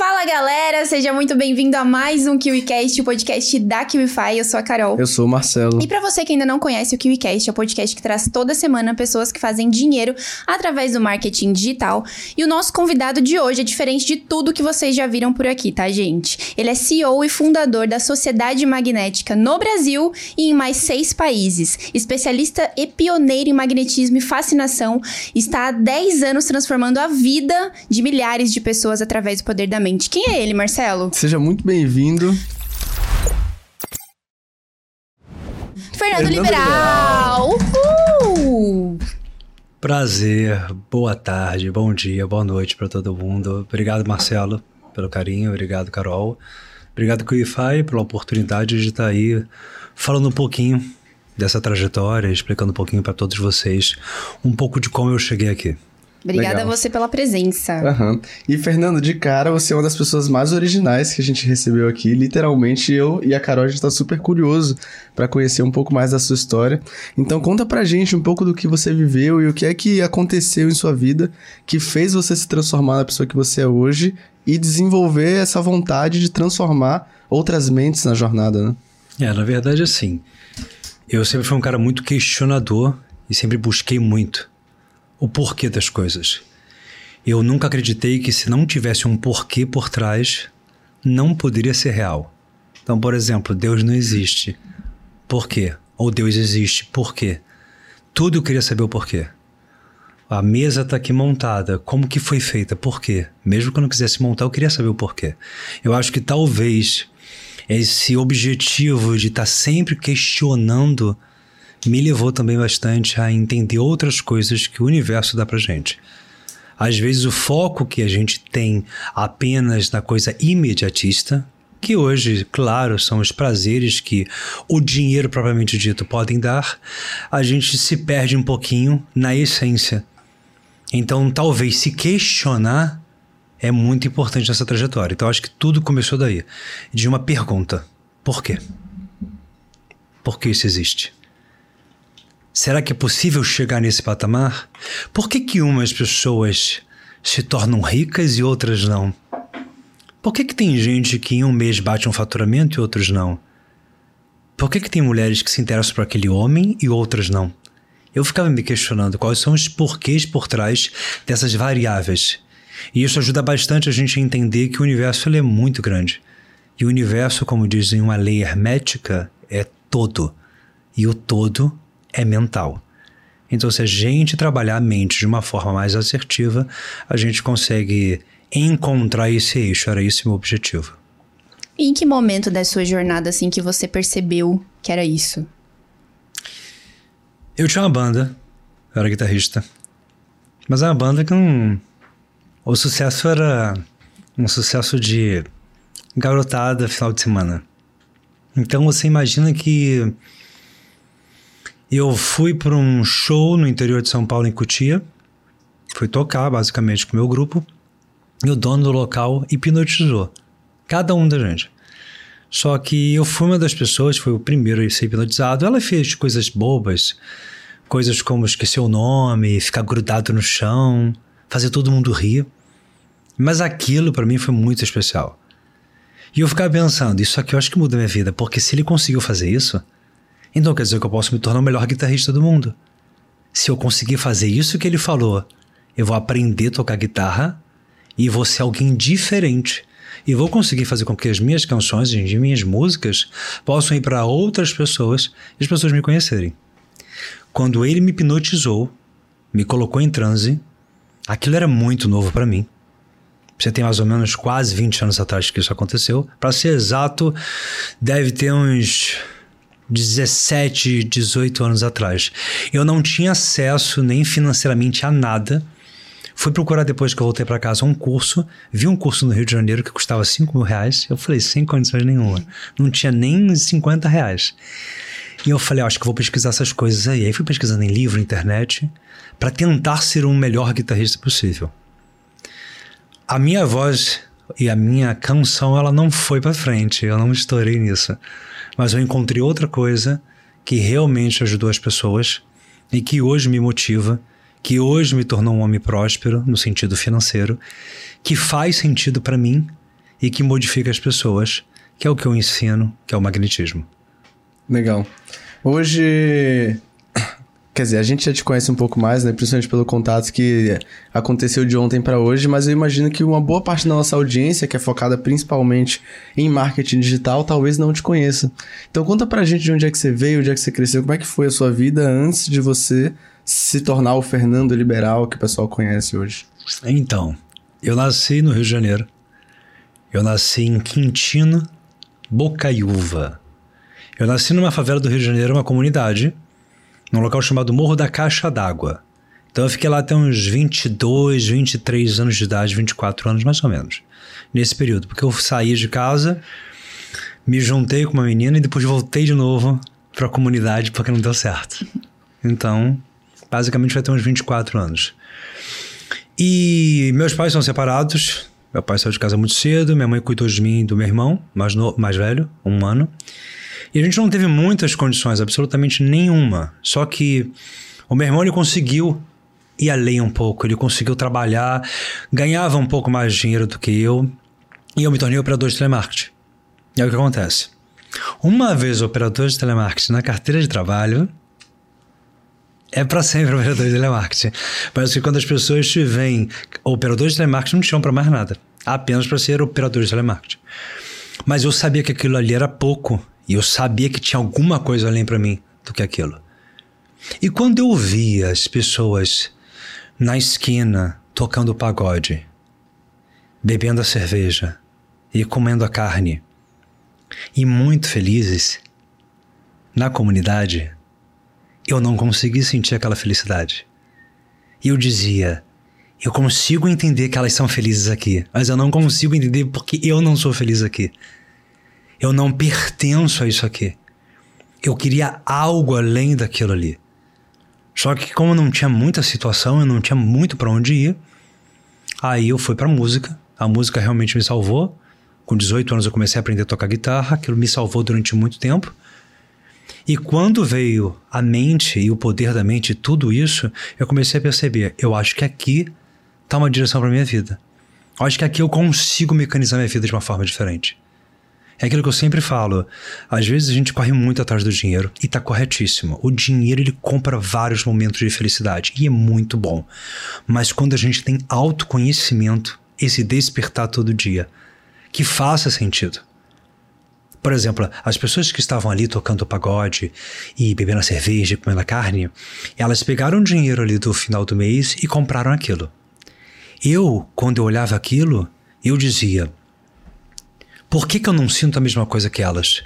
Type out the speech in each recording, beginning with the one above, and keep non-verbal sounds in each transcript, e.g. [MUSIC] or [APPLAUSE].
Fala galera, seja muito bem-vindo a mais um KiwiCast, o podcast da KiwiFi. Eu sou a Carol. Eu sou o Marcelo. E para você que ainda não conhece o KiwiCast, é o podcast que traz toda semana pessoas que fazem dinheiro através do marketing digital. E o nosso convidado de hoje é diferente de tudo que vocês já viram por aqui, tá, gente? Ele é CEO e fundador da Sociedade Magnética no Brasil e em mais seis países. Especialista e pioneiro em magnetismo e fascinação, está há 10 anos transformando a vida de milhares de pessoas através do poder da mente. Quem é ele, Marcelo? Seja muito bem-vindo. Fernando, Liberal. Uhul! Prazer, boa tarde, bom dia, boa noite para todo mundo. Obrigado, Marcelo, pelo carinho, obrigado, Carol. Obrigado, Wi-Fi, pela oportunidade de estar aí falando um pouquinho dessa trajetória, explicando um pouquinho para todos vocês um pouco de como eu cheguei aqui. Obrigada Legal. a você pela presença. Uhum. E Fernando, de cara, você é uma das pessoas mais originais que a gente recebeu aqui. Literalmente, eu e a Carol, a gente tá super curioso para conhecer um pouco mais da sua história. Então conta pra gente um pouco do que você viveu e o que é que aconteceu em sua vida que fez você se transformar na pessoa que você é hoje e desenvolver essa vontade de transformar outras mentes na jornada, né? É, na verdade, assim, eu sempre fui um cara muito questionador e sempre busquei muito o porquê das coisas. Eu nunca acreditei que se não tivesse um porquê por trás, não poderia ser real. Então, por exemplo, Deus não existe. Por quê? Ou Deus existe. Por quê? Tudo eu queria saber o porquê. A mesa está aqui montada. Como que foi feita? Por quê? Mesmo que eu não quisesse montar, eu queria saber o porquê. Eu acho que talvez esse objetivo de estar tá sempre questionando me levou também bastante a entender outras coisas que o universo dá pra gente. Às vezes o foco que a gente tem apenas na coisa imediatista, que hoje, claro, são os prazeres que o dinheiro propriamente dito podem dar, a gente se perde um pouquinho na essência. Então, talvez se questionar é muito importante nessa trajetória. Então, acho que tudo começou daí, de uma pergunta: por quê? Por que isso existe? Será que é possível chegar nesse patamar? Por que, que umas pessoas se tornam ricas e outras não? Por que, que tem gente que em um mês bate um faturamento e outros não? Por que, que tem mulheres que se interessam por aquele homem e outras não? Eu ficava me questionando quais são os porquês por trás dessas variáveis. E isso ajuda bastante a gente a entender que o universo é muito grande. E o universo, como dizem uma lei hermética, é todo. E o todo é mental. Então, se a gente trabalhar a mente de uma forma mais assertiva, a gente consegue encontrar esse eixo. Era esse o meu objetivo. E em que momento da sua jornada assim que você percebeu que era isso? Eu tinha uma banda, eu era guitarrista, mas era uma banda que não. O sucesso era um sucesso de garotada final de semana. Então você imagina que eu fui para um show no interior de São Paulo, em Cutia. Fui tocar, basicamente, com o meu grupo. E o dono do local hipnotizou. Cada um da gente. Só que eu fui uma das pessoas, foi o primeiro a ser hipnotizado. Ela fez coisas bobas, coisas como esquecer o nome, ficar grudado no chão, fazer todo mundo rir. Mas aquilo para mim foi muito especial. E eu ficava pensando, isso aqui eu acho que muda minha vida, porque se ele conseguiu fazer isso, então quer dizer que eu posso me tornar o melhor guitarrista do mundo. Se eu conseguir fazer isso que ele falou, eu vou aprender a tocar guitarra e vou ser alguém diferente. E vou conseguir fazer com que as minhas canções as minhas músicas possam ir para outras pessoas e as pessoas me conhecerem. Quando ele me hipnotizou, me colocou em transe, aquilo era muito novo para mim. Você tem mais ou menos quase 20 anos atrás que isso aconteceu. Para ser exato, deve ter uns 17, 18 anos atrás. Eu não tinha acesso nem financeiramente a nada. Fui procurar depois que eu voltei para casa um curso. Vi um curso no Rio de Janeiro que custava 5 mil reais. Eu falei, sem condições nenhuma. Não tinha nem 50 reais. E eu falei, acho que vou pesquisar essas coisas aí. Aí fui pesquisando em livro, internet, para tentar ser o melhor guitarrista possível. A minha voz e a minha canção, ela não foi para frente. Eu não estourei nisso mas eu encontrei outra coisa que realmente ajudou as pessoas e que hoje me motiva, que hoje me tornou um homem próspero no sentido financeiro, que faz sentido para mim e que modifica as pessoas, que é o que eu ensino, que é o magnetismo. Legal. Hoje, quer dizer, a gente já te conhece um pouco mais, né? Principalmente pelo contato que aconteceu de ontem para hoje, mas eu imagino que uma boa parte da nossa audiência, que é focada principalmente em marketing digital, talvez não te conheça. Então conta pra gente de onde é que você veio, onde é que você cresceu, como é que foi a sua vida antes de você se tornar o Fernando Liberal que o pessoal conhece hoje. Então, eu nasci no Rio de Janeiro. Eu nasci em Quintino, Bocaiúva. Eu nasci numa favela do Rio de Janeiro, uma comunidade, num local chamado Morro da Caixa d'Água. Então eu fiquei lá até uns 22, 23 anos de idade, 24 anos mais ou menos, nesse período. Porque eu saí de casa, me juntei com uma menina e depois voltei de novo para a comunidade porque não deu certo. Então, basicamente vai ter uns 24 anos. E meus pais são separados. Meu pai saiu de casa muito cedo, minha mãe cuidou de mim e do meu irmão, mais, no, mais velho, um ano. E a gente não teve muitas condições, absolutamente nenhuma. Só que o meu irmão ele conseguiu ir além um pouco, ele conseguiu trabalhar, ganhava um pouco mais de dinheiro do que eu, e eu me tornei operador de telemarketing. E aí o que acontece? Uma vez operador de telemarketing na carteira de trabalho, é para sempre operador de telemarketing. Parece que quando as pessoas te veem operador de telemarketing, não te chamam para mais nada. Apenas para ser operador de telemarketing. Mas eu sabia que aquilo ali era pouco. E eu sabia que tinha alguma coisa além para mim do que aquilo. E quando eu via as pessoas na esquina tocando pagode, bebendo a cerveja e comendo a carne, e muito felizes na comunidade, eu não consegui sentir aquela felicidade. E eu dizia: eu consigo entender que elas são felizes aqui, mas eu não consigo entender porque eu não sou feliz aqui. Eu não pertenço a isso aqui. Eu queria algo além daquilo ali. Só que como não tinha muita situação, eu não tinha muito para onde ir, aí eu fui para música. A música realmente me salvou. Com 18 anos eu comecei a aprender a tocar guitarra, aquilo me salvou durante muito tempo. E quando veio a mente e o poder da mente, tudo isso, eu comecei a perceber, eu acho que aqui tá uma direção para minha vida. Eu acho que aqui eu consigo mecanizar minha vida de uma forma diferente. É aquilo que eu sempre falo. Às vezes a gente corre muito atrás do dinheiro e tá corretíssimo. O dinheiro ele compra vários momentos de felicidade e é muito bom. Mas quando a gente tem autoconhecimento, esse despertar todo dia, que faça sentido. Por exemplo, as pessoas que estavam ali tocando pagode e bebendo a cerveja e comendo a carne, elas pegaram o dinheiro ali do final do mês e compraram aquilo. Eu, quando eu olhava aquilo, eu dizia: por que, que eu não sinto a mesma coisa que elas?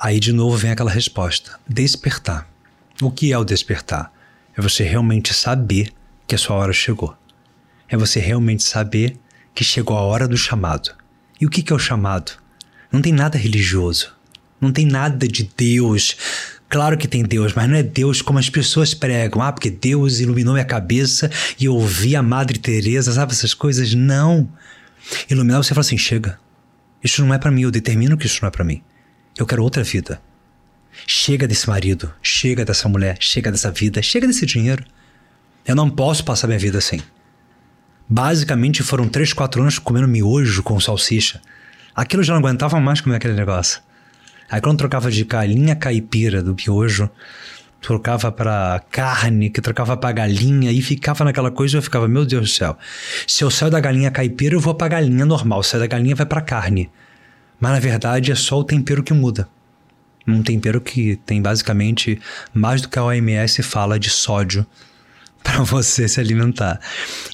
Aí de novo vem aquela resposta: despertar. O que é o despertar? É você realmente saber que a sua hora chegou. É você realmente saber que chegou a hora do chamado. E o que, que é o chamado? Não tem nada religioso. Não tem nada de Deus. Claro que tem Deus, mas não é Deus como as pessoas pregam. Ah, porque Deus iluminou minha cabeça e eu ouvi a Madre Teresa, sabe essas coisas? Não. Iluminar você fala assim: chega. Isso não é para mim, eu determino que isso não é para mim. Eu quero outra vida. Chega desse marido, chega dessa mulher, chega dessa vida, chega desse dinheiro. Eu não posso passar minha vida assim. Basicamente foram três, quatro anos comendo miojo com salsicha. Aquilo já não aguentava mais comer aquele negócio. Aí quando trocava de galinha caipira do miojo, trocava para carne, que trocava para galinha e ficava naquela coisa, eu ficava, meu Deus do céu. Se eu saio da galinha caipira, eu vou para galinha normal, se saio da galinha vai para carne. Mas na verdade é só o tempero que muda. Um tempero que tem basicamente mais do que a OMS fala de sódio [LAUGHS] para você se alimentar.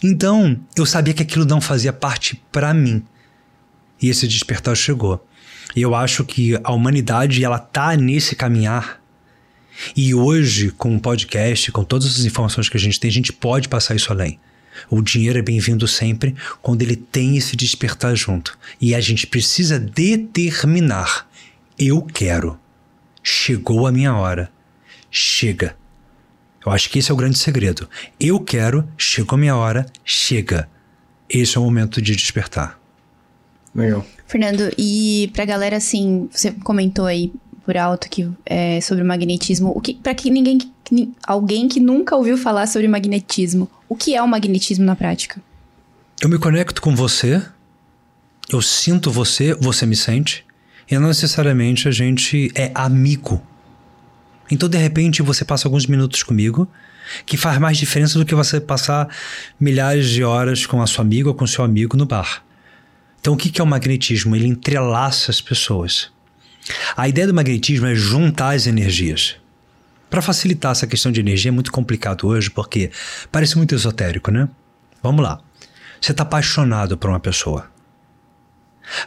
Então, eu sabia que aquilo não fazia parte para mim. E esse despertar chegou. E eu acho que a humanidade ela tá nesse caminhar. E hoje, com o podcast, com todas as informações que a gente tem, a gente pode passar isso além. O dinheiro é bem-vindo sempre quando ele tem esse despertar junto. E a gente precisa determinar: eu quero. Chegou a minha hora. Chega. Eu acho que esse é o grande segredo. Eu quero, chegou a minha hora, chega. Esse é o momento de despertar. Legal. Fernando, e pra galera, assim, você comentou aí por alto que é, sobre o magnetismo. O que, para que ninguém, alguém que nunca ouviu falar sobre magnetismo, o que é o magnetismo na prática? Eu me conecto com você Eu sinto você, você me sente, e não necessariamente a gente é amigo. Então, de repente, você passa alguns minutos comigo, que faz mais diferença do que você passar milhares de horas com a sua amiga ou com seu amigo no bar. Então, o que é o magnetismo? Ele entrelaça as pessoas. A ideia do magnetismo é juntar as energias. Para facilitar essa questão de energia é muito complicado hoje, porque parece muito esotérico, né? Vamos lá. Você está apaixonado por uma pessoa.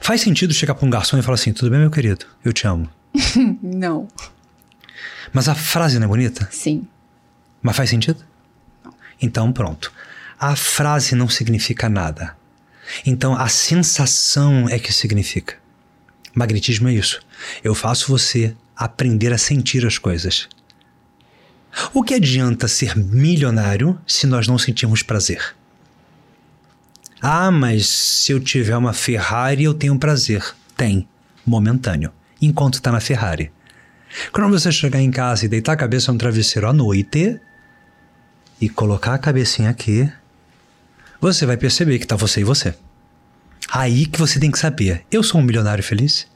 Faz sentido chegar para um garçom e falar assim: tudo bem, meu querido? Eu te amo. [LAUGHS] não. Mas a frase não é bonita? Sim. Mas faz sentido? Não. Então, pronto. A frase não significa nada. Então, a sensação é que significa. Magnetismo é isso. Eu faço você aprender a sentir as coisas. O que adianta ser milionário se nós não sentirmos prazer? Ah, mas se eu tiver uma Ferrari, eu tenho prazer. Tem, momentâneo, enquanto está na Ferrari. Quando você chegar em casa e deitar a cabeça no travesseiro à noite e colocar a cabecinha aqui, você vai perceber que está você e você. Aí que você tem que saber: eu sou um milionário feliz?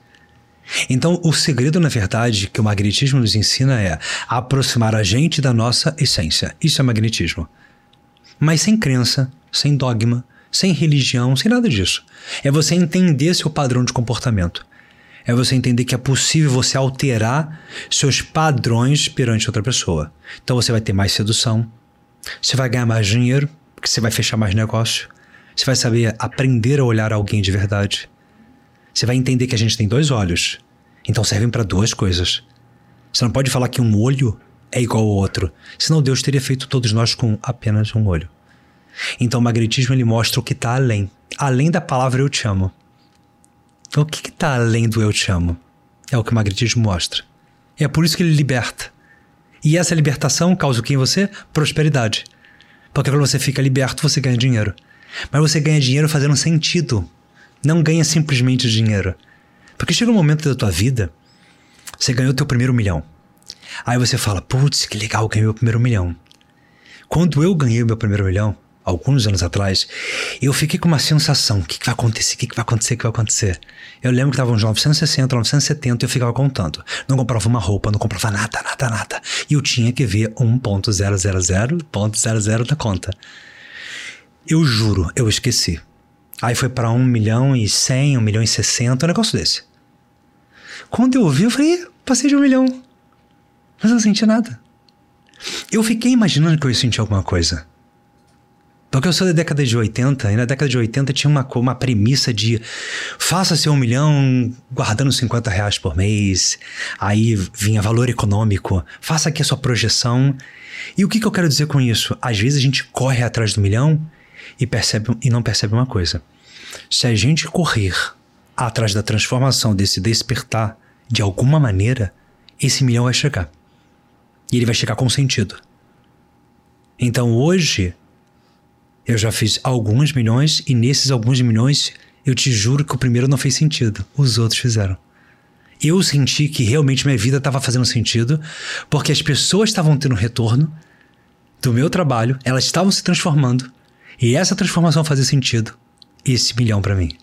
Então, o segredo, na verdade, que o magnetismo nos ensina é aproximar a gente da nossa essência. Isso é magnetismo. Mas sem crença, sem dogma, sem religião, sem nada disso. É você entender seu padrão de comportamento. É você entender que é possível você alterar seus padrões perante outra pessoa. Então você vai ter mais sedução, você vai ganhar mais dinheiro, porque você vai fechar mais negócio, você vai saber aprender a olhar alguém de verdade. Você vai entender que a gente tem dois olhos, então servem para duas coisas. Você não pode falar que um olho é igual ao outro, senão Deus teria feito todos nós com apenas um olho. Então o magnetismo ele mostra o que está além, além da palavra eu te amo. Então, o que está além do eu te amo? É o que o magnetismo mostra. E é por isso que ele liberta. E essa libertação causa o que em você? Prosperidade. Porque quando você fica liberto, você ganha dinheiro. Mas você ganha dinheiro fazendo sentido. Não ganha simplesmente dinheiro. Porque chega um momento da tua vida, você ganhou teu primeiro milhão. Aí você fala, putz, que legal, ganhei meu primeiro milhão. Quando eu ganhei meu primeiro milhão, alguns anos atrás, eu fiquei com uma sensação: o que, que vai acontecer? O que, que vai acontecer? O que vai acontecer? Eu lembro que estavam uns 960, 970 e eu ficava contando. Não comprava uma roupa, não comprava nada, nada, nada. E eu tinha que ver 1.000.00 da conta. Eu juro, eu esqueci. Aí foi para 1 milhão e 100, 1 milhão e 60, um negócio desse. Quando eu vi, eu falei, passei de um milhão. Mas eu não senti nada. Eu fiquei imaginando que eu ia sentir alguma coisa. Porque eu sou da década de 80, e na década de 80 tinha uma, uma premissa de faça seu um milhão guardando 50 reais por mês, aí vinha valor econômico, faça aqui a sua projeção. E o que, que eu quero dizer com isso? Às vezes a gente corre atrás do milhão e, percebe, e não percebe uma coisa. Se a gente correr atrás da transformação, desse despertar, de alguma maneira, esse milhão vai chegar. E ele vai chegar com sentido. Então hoje eu já fiz alguns milhões e nesses alguns milhões eu te juro que o primeiro não fez sentido, os outros fizeram. Eu senti que realmente minha vida estava fazendo sentido porque as pessoas estavam tendo retorno do meu trabalho, elas estavam se transformando e essa transformação fazia sentido. Esse milhão para mim.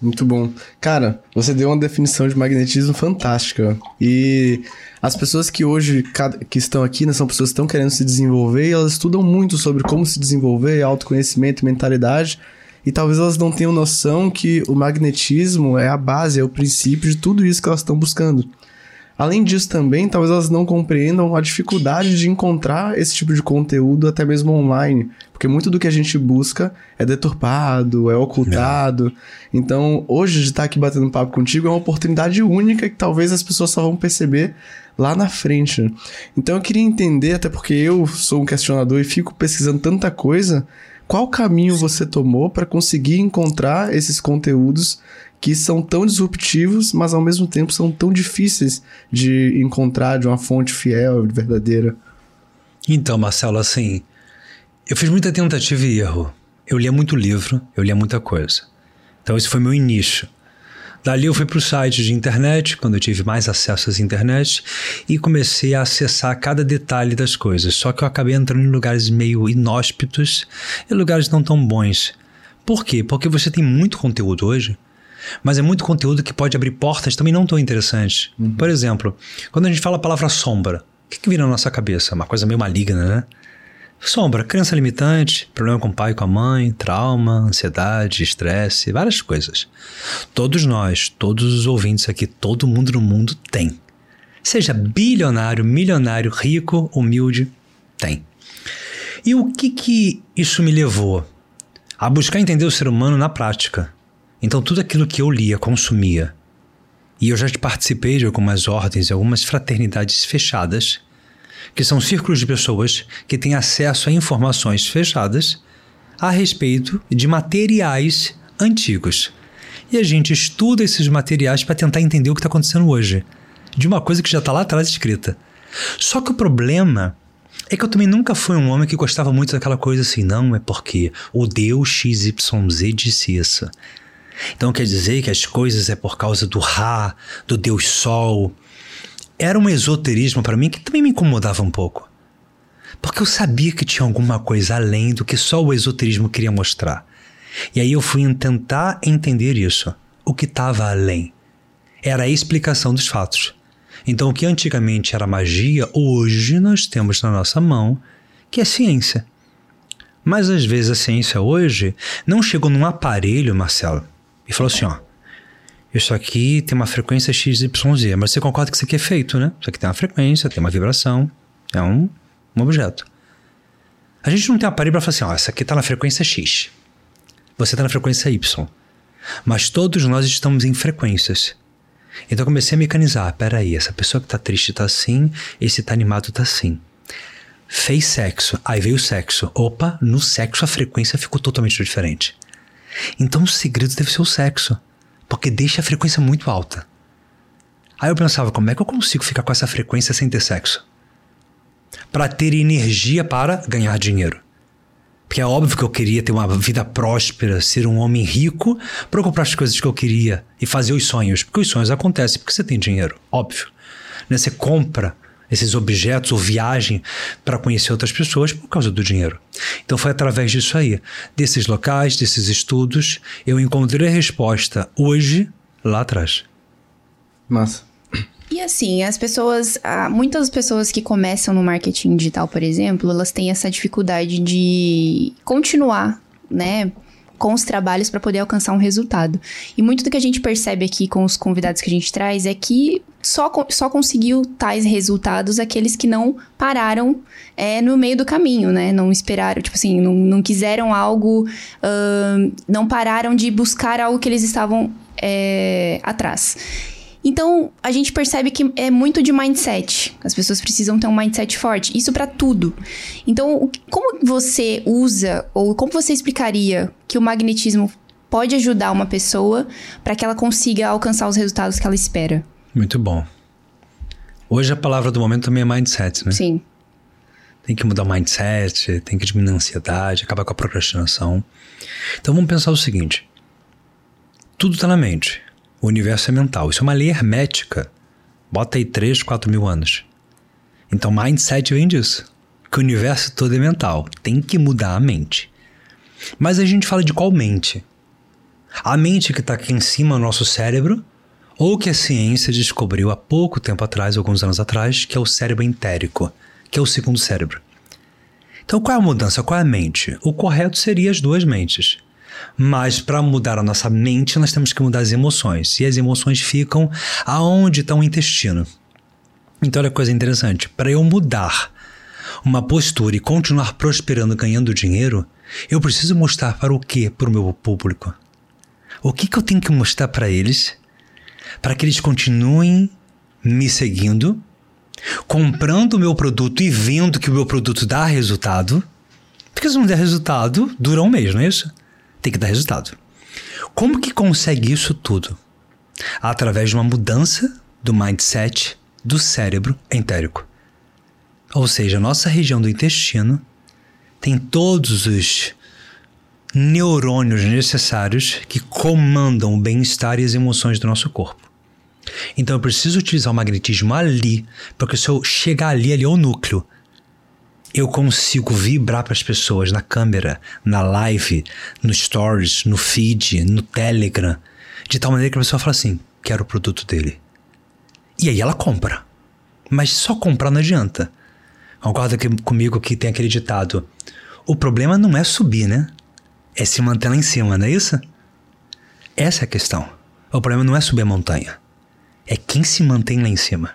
Muito bom. Cara, você deu uma definição de magnetismo fantástica. E as pessoas que hoje que estão aqui, né, são pessoas que estão querendo se desenvolver e elas estudam muito sobre como se desenvolver, autoconhecimento, mentalidade. E talvez elas não tenham noção que o magnetismo é a base, é o princípio de tudo isso que elas estão buscando. Além disso, também, talvez elas não compreendam a dificuldade de encontrar esse tipo de conteúdo até mesmo online. Porque muito do que a gente busca é deturpado, é ocultado. É. Então, hoje, de estar aqui batendo papo contigo é uma oportunidade única que talvez as pessoas só vão perceber lá na frente. Então, eu queria entender, até porque eu sou um questionador e fico pesquisando tanta coisa, qual caminho você tomou para conseguir encontrar esses conteúdos que são tão disruptivos, mas ao mesmo tempo são tão difíceis de encontrar de uma fonte fiel, verdadeira. Então, Marcelo, assim, eu fiz muita tentativa e erro. Eu lia muito livro, eu lia muita coisa. Então, esse foi meu início. Dali eu fui para o site de internet, quando eu tive mais acesso às internet, e comecei a acessar cada detalhe das coisas. Só que eu acabei entrando em lugares meio inóspitos e lugares não tão bons Por quê? Porque você tem muito conteúdo hoje, mas é muito conteúdo que pode abrir portas também não tão interessantes. Uhum. Por exemplo, quando a gente fala a palavra sombra, o que, que vira na nossa cabeça? Uma coisa meio maligna, né? Sombra, crença limitante, problema com o pai, com a mãe, trauma, ansiedade, estresse, várias coisas. Todos nós, todos os ouvintes aqui, todo mundo no mundo tem. Seja bilionário, milionário, rico, humilde, tem. E o que que isso me levou? A buscar entender o ser humano na prática. Então, tudo aquilo que eu lia, consumia, e eu já participei de algumas ordens algumas fraternidades fechadas, que são círculos de pessoas que têm acesso a informações fechadas a respeito de materiais antigos. E a gente estuda esses materiais para tentar entender o que está acontecendo hoje, de uma coisa que já está lá atrás escrita. Só que o problema é que eu também nunca fui um homem que gostava muito daquela coisa assim, não, é porque o Deus XYZ disse isso. Então quer dizer que as coisas é por causa do Ra, do Deus Sol. Era um esoterismo para mim que também me incomodava um pouco. Porque eu sabia que tinha alguma coisa além do que só o esoterismo queria mostrar. E aí eu fui tentar entender isso, o que estava além. Era a explicação dos fatos. Então, o que antigamente era magia, hoje nós temos na nossa mão, que é ciência. Mas às vezes a ciência hoje não chegou num aparelho, Marcelo, e falou assim: ó, isso aqui tem uma frequência XYZ, mas você concorda que isso aqui é feito, né? Isso aqui tem uma frequência, tem uma vibração, é um, um objeto. A gente não tem aparelho para falar assim: ó, essa aqui está na frequência X, você está na frequência Y. Mas todos nós estamos em frequências. Então eu comecei a mecanizar. Peraí, essa pessoa que tá triste tá assim, esse tá animado tá assim. Fez sexo, aí veio o sexo. Opa, no sexo a frequência ficou totalmente diferente. Então o segredo deve ser o sexo, porque deixa a frequência muito alta. Aí eu pensava, como é que eu consigo ficar com essa frequência sem ter sexo? Para ter energia para ganhar dinheiro. Porque é óbvio que eu queria ter uma vida próspera, ser um homem rico para comprar as coisas que eu queria e fazer os sonhos. Porque os sonhos acontecem porque você tem dinheiro, óbvio. Né? Você compra esses objetos ou viagem para conhecer outras pessoas por causa do dinheiro. Então foi através disso aí, desses locais, desses estudos, eu encontrei a resposta hoje lá atrás. Massa. E assim, as pessoas, muitas pessoas que começam no marketing digital, por exemplo, elas têm essa dificuldade de continuar, né? com os trabalhos para poder alcançar um resultado. E muito do que a gente percebe aqui com os convidados que a gente traz é que só, só conseguiu tais resultados aqueles que não pararam é, no meio do caminho, né? Não esperaram, tipo assim, não, não quiseram algo, uh, não pararam de buscar algo que eles estavam é, atrás. Então, a gente percebe que é muito de mindset. As pessoas precisam ter um mindset forte. Isso para tudo. Então, como você usa ou como você explicaria que o magnetismo pode ajudar uma pessoa para que ela consiga alcançar os resultados que ela espera? Muito bom. Hoje a palavra do momento também é mindset, né? Sim. Tem que mudar o mindset, tem que diminuir a ansiedade, acabar com a procrastinação. Então vamos pensar o seguinte: tudo está na mente. O universo é mental. Isso é uma lei hermética. Bota aí 3, 4 mil anos. Então, mindset vem disso. Que o universo todo é mental. Tem que mudar a mente. Mas a gente fala de qual mente? A mente que está aqui em cima do nosso cérebro, ou que a ciência descobriu há pouco tempo atrás, alguns anos atrás, que é o cérebro entérico, que é o segundo cérebro. Então, qual é a mudança? Qual é a mente? O correto seria as duas mentes. Mas para mudar a nossa mente, nós temos que mudar as emoções. E as emoções ficam aonde está o intestino. Então, olha que coisa interessante. Para eu mudar uma postura e continuar prosperando, ganhando dinheiro, eu preciso mostrar para o que para o meu público? O que, que eu tenho que mostrar para eles para que eles continuem me seguindo, comprando o meu produto e vendo que o meu produto dá resultado? Porque se não der resultado, dura um mês, não é isso? tem que dar resultado. Como que consegue isso tudo? Através de uma mudança do mindset do cérebro entérico. Ou seja, a nossa região do intestino tem todos os neurônios necessários que comandam o bem-estar e as emoções do nosso corpo. Então eu preciso utilizar o magnetismo ali, porque se eu chegar ali, ali é o núcleo. eu consigo vibrar para as pessoas na câmera, na live, no stories, no feed, no Telegram, de tal maneira que a pessoa fala assim: quero o produto dele. E aí ela compra. Mas só comprar não adianta. Concorda comigo que tem aquele ditado: o problema não é subir, né? É se manter lá em cima, não é isso? Essa é a questão. O problema não é subir a montanha. É quem se mantém lá em cima.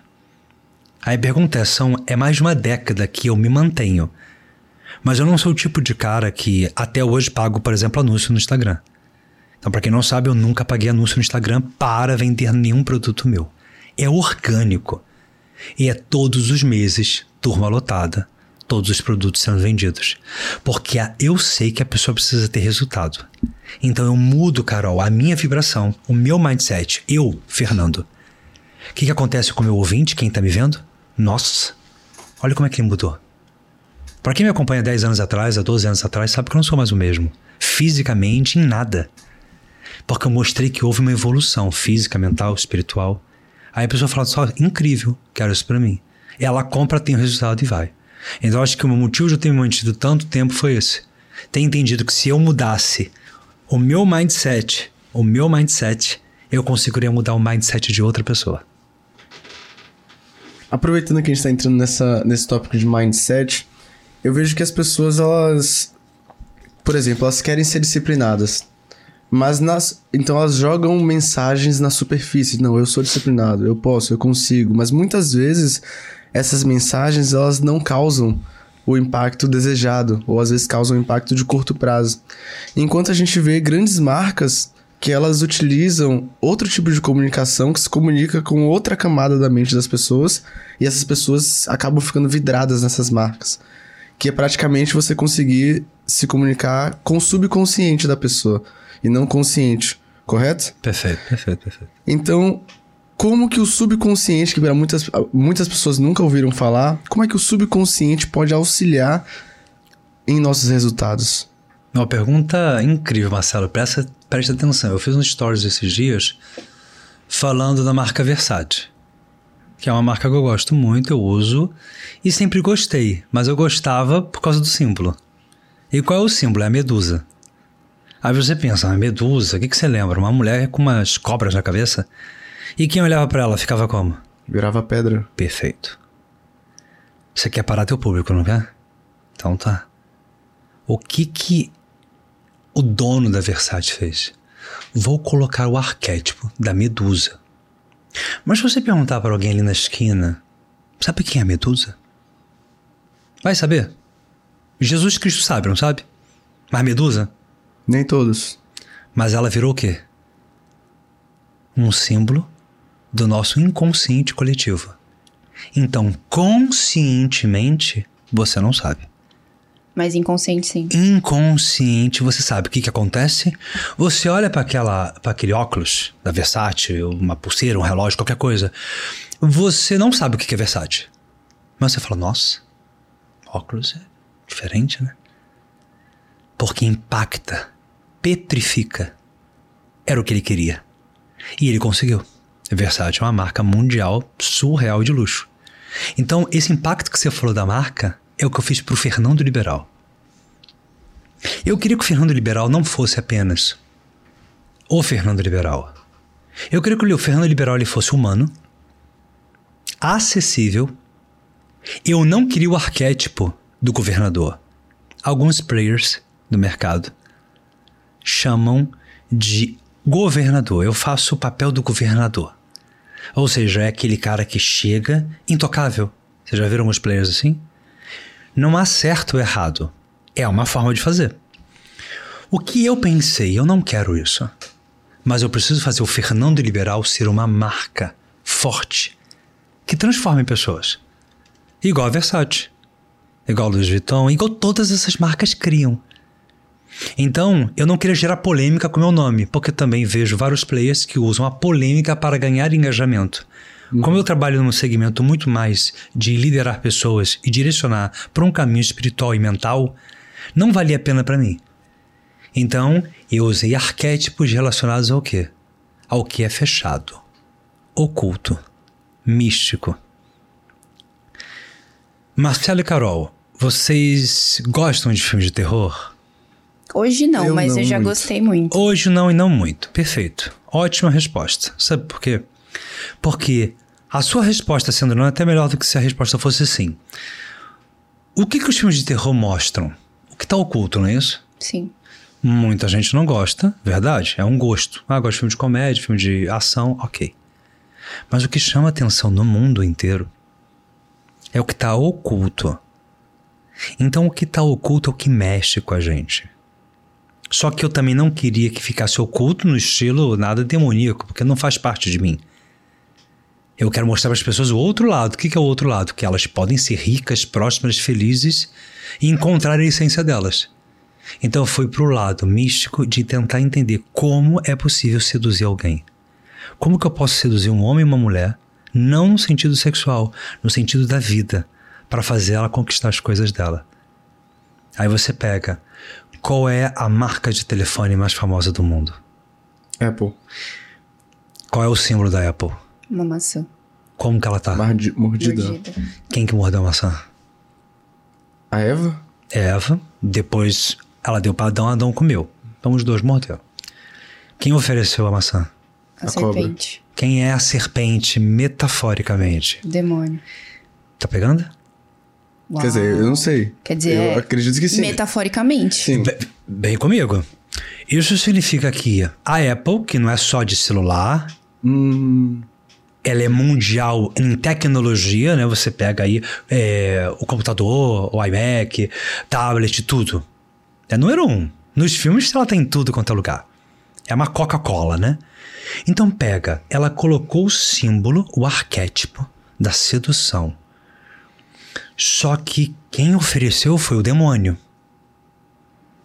Aí a pergunta é: são, é mais de uma década que eu me mantenho. Mas eu não sou o tipo de cara que até hoje pago, por exemplo, anúncio no Instagram. Então, para quem não sabe, eu nunca paguei anúncio no Instagram para vender nenhum produto meu. É orgânico. E é todos os meses, turma lotada, todos os produtos sendo vendidos. Porque eu sei que a pessoa precisa ter resultado. Então eu mudo, Carol, a minha vibração, o meu mindset. Eu, Fernando. O que, que acontece com o meu ouvinte, quem está me vendo? Nossa, olha como é que ele mudou. Para quem me acompanha 10 anos atrás, há 12 anos atrás, sabe que eu não sou mais o mesmo. Fisicamente, em nada. Porque eu mostrei que houve uma evolução física, mental, espiritual. Aí a pessoa fala só, incrível, quero isso para mim. Ela compra, tem o resultado e vai. Então acho que o motivo de eu ter me mantido tanto tempo foi esse. Ter entendido que se eu mudasse o meu mindset, o meu mindset, eu conseguiria mudar o mindset de outra pessoa. Aproveitando que a gente está entrando nessa, nesse tópico de mindset, eu vejo que as pessoas, elas. Por exemplo, elas querem ser disciplinadas. Mas nas. Então elas jogam mensagens na superfície. Não, eu sou disciplinado, eu posso, eu consigo. Mas muitas vezes essas mensagens elas não causam o impacto desejado, ou às vezes causam um impacto de curto prazo. Enquanto a gente vê grandes marcas que elas utilizam outro tipo de comunicação que se comunica com outra camada da mente das pessoas e essas pessoas acabam ficando vidradas nessas marcas. Que é praticamente você conseguir se comunicar com o subconsciente da pessoa e não consciente, correto? Perfeito, perfeito, perfeito. Então, como que o subconsciente, que muitas, muitas pessoas nunca ouviram falar, como é que o subconsciente pode auxiliar em nossos resultados? Uma pergunta incrível, Marcelo. Presta, presta atenção. Eu fiz um stories esses dias falando da marca Versace, que é uma marca que eu gosto muito, eu uso e sempre gostei, mas eu gostava por causa do símbolo. E qual é o símbolo? É a medusa. Aí você pensa, a medusa, o que, que você lembra? Uma mulher com umas cobras na cabeça? E quem olhava para ela ficava como? Virava pedra. Perfeito. Você quer parar teu público, não quer? Então tá. O que que o dono da Versace fez? Vou colocar o arquétipo da Medusa. Mas se você perguntar para alguém ali na esquina, sabe quem é a Medusa? Vai saber. Jesus Cristo sabe, não sabe? Mas Medusa? Nem todos. Mas ela virou o quê? Um símbolo do nosso inconsciente coletivo. Então, conscientemente, você não sabe. Mas inconsciente, sim. Inconsciente, você sabe o que, que acontece? Você olha para aquela, para aquele óculos da Versace, uma pulseira, um relógio, qualquer coisa. Você não sabe o que, que é Versace. Mas você fala, nossa, óculos é diferente, né? Porque impacta, petrifica. Era o que ele queria. E ele conseguiu. Versace é uma marca mundial surreal de luxo. Então, esse impacto que você falou da marca é o que eu fiz para o Fernando Liberal. Eu queria que o Fernando Liberal não fosse apenas o Fernando Liberal. Eu queria que o Fernando Liberal ele fosse humano, acessível. Eu não queria o arquétipo do governador. Alguns players do mercado chamam de governador. Eu faço o papel do governador. Ou seja, é aquele cara que chega intocável. Vocês já viram alguns players assim? Não há certo ou errado. É uma forma de fazer. O que eu pensei, eu não quero isso. Mas eu preciso fazer o Fernando Liberal ser uma marca forte que transforme pessoas. Igual a Versace, igual a Louis Vuitton, igual todas essas marcas criam. Então, eu não queria gerar polêmica com meu nome, porque também vejo vários players que usam a polêmica para ganhar engajamento. Uhum. Como eu trabalho num segmento muito mais de liderar pessoas e direcionar para um caminho espiritual e mental, não valia a pena para mim. Então, eu usei arquétipos relacionados ao quê? Ao que é fechado, oculto, místico. Marcelo e Carol, Vocês gostam de filmes de terror? Hoje não, Eu mas não eu já muito. gostei muito. Hoje não e não muito. Perfeito. Ótima resposta. Sabe por quê? Porque a sua resposta sendo não é até melhor do que se a resposta fosse sim. O que, que os filmes de terror mostram? O que está oculto, não é isso? Sim. Muita gente não gosta, verdade? É um gosto. Ah, gosto de filme de comédia, filme de ação, ok. Mas o que chama atenção no mundo inteiro é o que está oculto. Então o que está oculto é o que mexe com a gente. Só que eu também não queria que ficasse oculto no estilo nada demoníaco, porque não faz parte de mim. Eu quero mostrar para as pessoas o outro lado. O que é o outro lado? Que elas podem ser ricas, prósperas, felizes e encontrar a essência delas. Então eu fui pro lado místico de tentar entender como é possível seduzir alguém. Como que eu posso seduzir um homem e uma mulher, não no sentido sexual, no sentido da vida, para fazer ela conquistar as coisas dela. Aí você pega, qual é a marca de telefone mais famosa do mundo? Apple. Qual é o símbolo da Apple? Uma maçã. Como que ela tá? Mardi- mordida. Mordida. Quem que mordeu a maçã? A Eva? Eva, depois ela deu para Adão, Adão comeu. Então os dois morderam. Quem ofereceu a maçã? A, A cobra. serpente. Quem é a serpente metaforicamente? O demônio. Tá pegando? Uau. Quer dizer, eu não sei. Quer dizer, eu é acredito que sim. Metaforicamente. Sim. Be- Bem comigo. Isso significa que a Apple, que não é só de celular, Hum, ela é mundial em tecnologia, né? Você pega aí é, o computador, o iMac, tablet, tudo. É número um. Nos filmes ela tem tudo quanto é lugar. É uma Coca-Cola, né? Então pega, ela colocou o símbolo, o arquétipo da sedução. Só que quem ofereceu foi o demônio.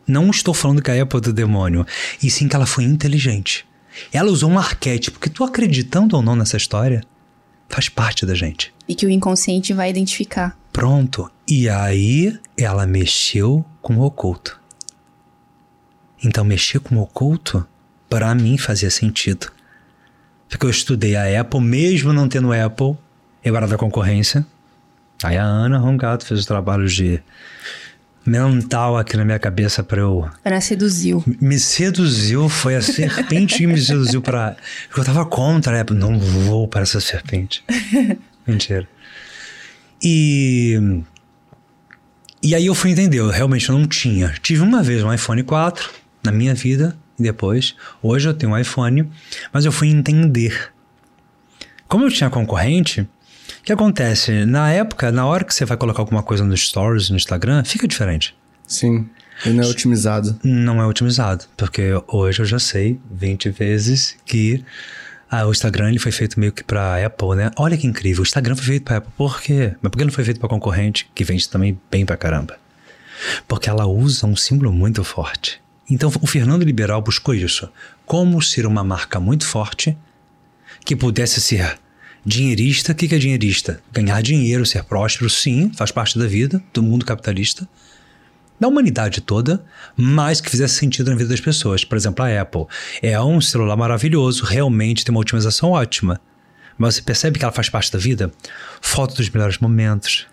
Não estou falando que a Apple é do demônio, e sim que ela foi inteligente. Ela usou um arquétipo que tu acreditando ou não nessa história, faz parte da gente. E que o inconsciente vai identificar. Pronto. E aí ela mexeu com o oculto. Então mexer com o oculto, para mim fazia sentido. Porque eu estudei a Apple, mesmo não tendo Apple, eu era da concorrência. Aí a Ana Rongato fez os trabalhos de mental aqui na minha cabeça para eu Ana seduziu. me seduziu, foi a serpente que me seduziu pra. Eu tava contra, né? Não vou para essa serpente. [LAUGHS] Mentira. E. E aí eu fui entender, eu realmente não tinha. Tive uma vez um iPhone 4 na minha vida, e depois. Hoje eu tenho um iPhone, mas eu fui entender. Como eu tinha concorrente, o que acontece? Na época, na hora que você vai colocar alguma coisa no Stories, no Instagram, fica diferente sim. Ele não é otimizado. não é otimizado, porque hoje eu já sei 20 vezes que ah, o Instagram ele foi feito meio que para Apple, né? Olha que incrível, o Instagram foi feito para Apple. Por quê? Mas por que não foi feito para concorrente que vende também bem pra caramba? Porque ela usa um símbolo muito forte. Então o Fernando Liberal buscou isso. Como ser uma marca muito forte que pudesse ser dinheirista. O que que é dinheirista? Ganhar dinheiro, ser próspero, sim, faz parte da vida, do mundo capitalista da humanidade toda, mas que fizesse sentido na vida das pessoas. Por exemplo, a Apple é um celular maravilhoso, realmente tem uma otimização ótima. Mas você percebe que ela faz parte da vida? Foto dos melhores momentos.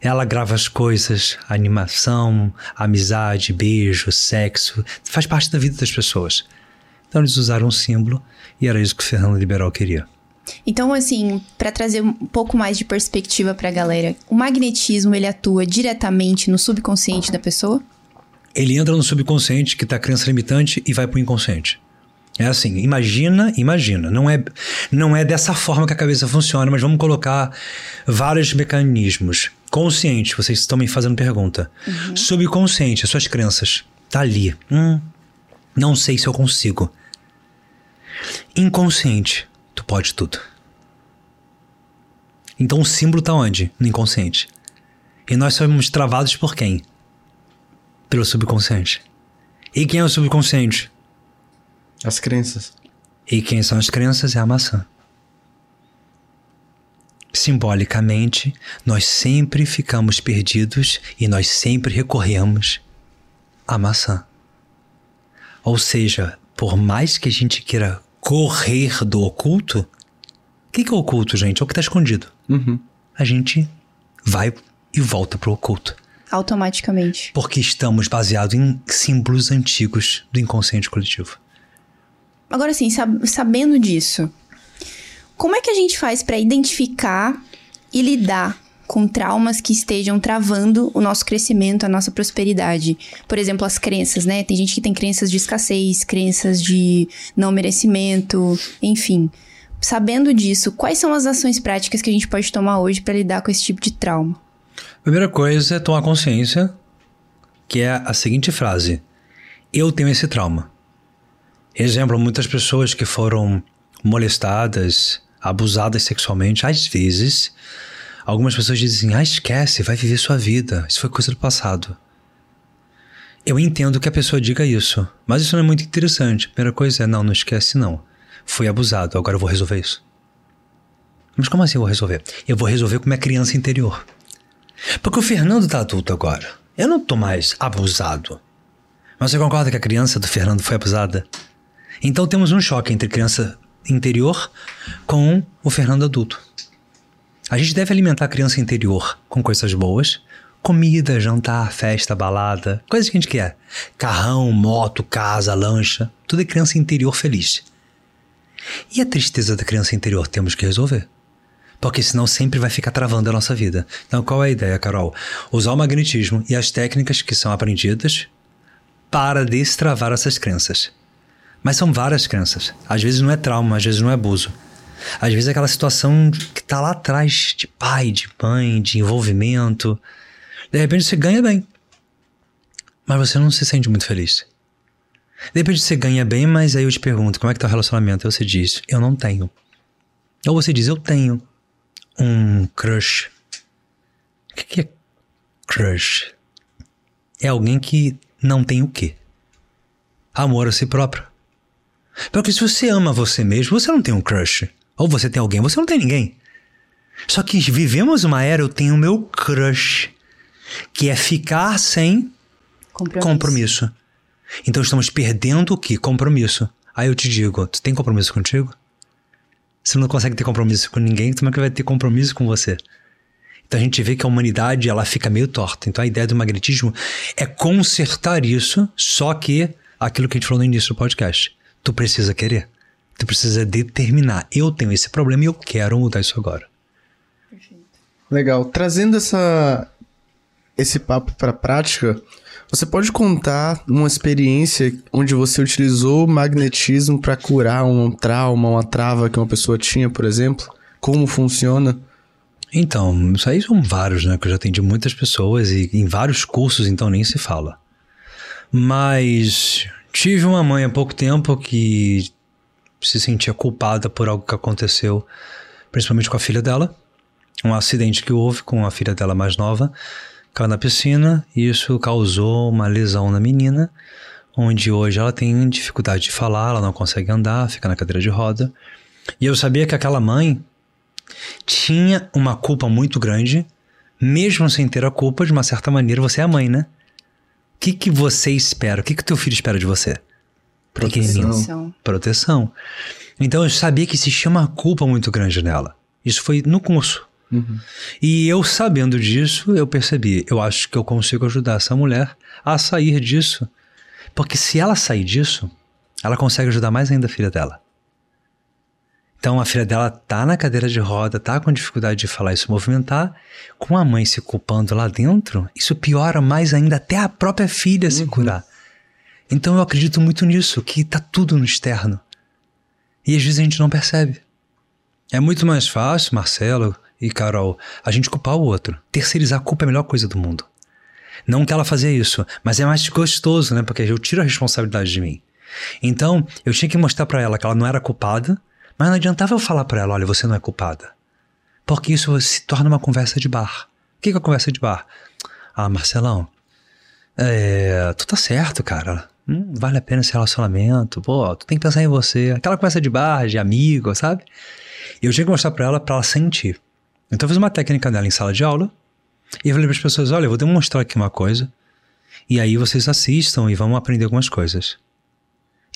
Ela grava as coisas, animação, amizade, beijo, sexo, faz parte da vida das pessoas. Então eles usaram um símbolo e era isso que o Fernando Liberal queria. Então, assim, pra trazer um pouco mais de perspectiva pra galera, o magnetismo ele atua diretamente no subconsciente da pessoa? ele entra no subconsciente que tá a crença limitante e vai pro inconsciente. É assim, imagina, imagina, não é não é dessa forma que a cabeça funciona, mas vamos colocar vários mecanismos. Consciente, vocês estão me fazendo pergunta. Subconsciente, as suas crenças, tá ali. Hum, não sei se eu consigo. Inconsciente, pode tudo. Então o símbolo tá onde? No inconsciente. E nós somos travados por quem? Pelo subconsciente. E quem é o subconsciente? As crenças. E quem são as crenças é a maçã. Simbolicamente, nós sempre ficamos perdidos e nós sempre recorremos à maçã. Ou seja, por mais que a gente queira correr do oculto, o que, que é oculto, gente? É o que está escondido. Uhum. A gente vai e volta pro oculto. Automaticamente. Porque estamos baseados em símbolos antigos do inconsciente coletivo. Agora sim, sab sabendo disso, como é que a gente faz para identificar e lidar com traumas que estejam travando o nosso crescimento, a nossa prosperidade. Por exemplo, as crenças, né? Tem gente que tem crenças de escassez, crenças de não merecimento, enfim. Sabendo disso, quais são as ações práticas que a gente pode tomar hoje para lidar com esse tipo de trauma? Primeira coisa é tomar consciência, que é a seguinte frase: Eu tenho esse trauma. Exemplo, muitas pessoas que foram molestadas, abusadas sexualmente, às vezes, algumas pessoas dizem: Ah, esquece, vai viver sua vida, isso foi coisa do passado. Eu entendo que a pessoa diga isso, mas isso não é muito interessante. A primeira coisa é: não, não esquece, não. Fui abusado, agora eu vou resolver isso. Mas como assim eu vou resolver? Eu vou resolver com minha criança interior. Porque o Fernando tá adulto agora. Eu não tô mais abusado. Mas você concorda que a criança do Fernando foi abusada? Então temos um choque entre criança interior com o Fernando adulto. A gente deve alimentar a criança interior com coisas boas, comida, jantar, festa, balada, coisas que a gente quer. Carrão, moto, casa, lancha, tudo é criança interior feliz. E a tristeza da criança interior temos que resolver. Porque senão sempre vai ficar travando a nossa vida. Então qual é a ideia, Carol? Usar o magnetismo e as técnicas que são aprendidas para destravar essas crenças. Mas são várias crenças. Às vezes não é trauma, às vezes não é abuso. Às vezes é aquela situação que está lá atrás de pai, de mãe, de envolvimento. De repente você ganha bem. Mas você não se sente muito feliz. De repente você ganha bem, mas aí eu te pergunto, como é que tá o relacionamento? Aí você diz, eu não tenho. Ou você diz, eu tenho um crush. O que é crush? É alguém que não tem o quê? Amor a si próprio. Porque se você ama você mesmo, você não tem um crush. Ou você tem alguém, você não tem ninguém. Só que vivemos uma era, eu tenho o meu crush, que é ficar sem Compromisso. compromisso. Então estamos perdendo o que? Compromisso. Aí eu te digo, tu tem compromisso contigo? Você não consegue ter compromisso com ninguém, como é que vai ter compromisso com você? Então a gente vê que a humanidade ela fica meio torta. Então a ideia do magnetismo é consertar isso, só que aquilo que a gente falou no início do podcast. Tu precisa querer. Tu precisa determinar. Eu tenho esse problema e eu quero mudar isso agora. Legal. Trazendo essa esse papo para prática, você pode contar uma experiência onde você utilizou magnetismo para curar um trauma, uma trava que uma pessoa tinha, por exemplo? Como funciona? Então, isso aí são vários, né? Que eu já atendi muitas pessoas e em vários cursos, então nem se fala. Mas tive uma mãe há pouco tempo que se sentia culpada por algo que aconteceu, principalmente com a filha dela. Um acidente que houve com a filha dela mais nova, caiu na piscina e isso causou uma lesão na menina, onde hoje ela tem dificuldade de falar, ela não consegue andar, fica na cadeira de roda. E eu sabia que aquela mãe tinha uma culpa muito grande, mesmo sem ter a culpa, de uma certa maneira, você é a mãe, né? O que, que você espera? O que, que teu filho espera de você? Proteção. Proteção. Então eu sabia que existia uma culpa muito grande nela. Isso foi no curso. E eu sabendo disso, eu percebi, eu acho que eu consigo ajudar essa mulher a sair disso. Porque se ela sair disso, ela consegue ajudar mais ainda a filha dela. Então a filha dela tá na cadeira de roda, tá com dificuldade de falar e se movimentar, com a mãe se culpando lá dentro, isso piora mais ainda até a própria filha se curar. Então eu acredito muito nisso, que tá tudo no externo. E às vezes a gente não percebe. É muito mais fácil, Marcelo e Carol, a gente culpar o outro. Terceirizar a culpa é a melhor coisa do mundo. Não que ela fazia isso, mas é mais gostoso, né? Porque eu tiro a responsabilidade de mim. Então, eu tinha que mostrar pra ela que ela não era culpada, mas não adiantava eu falar pra ela, olha, você não é culpada. Porque isso se torna uma conversa de bar. O que é conversa de bar? Ah, Marcelão, é, tu tá certo, cara. Hum, vale a pena esse relacionamento. Pô, tu tem que pensar em você. Aquela conversa de bar, de amigo, sabe? Eu tinha que mostrar pra ela pra ela sentir. Então eu fiz uma técnica dela em sala de aula. E eu falei as pessoas: olha, eu vou demonstrar aqui uma coisa. E aí vocês assistam e vamos aprender algumas coisas.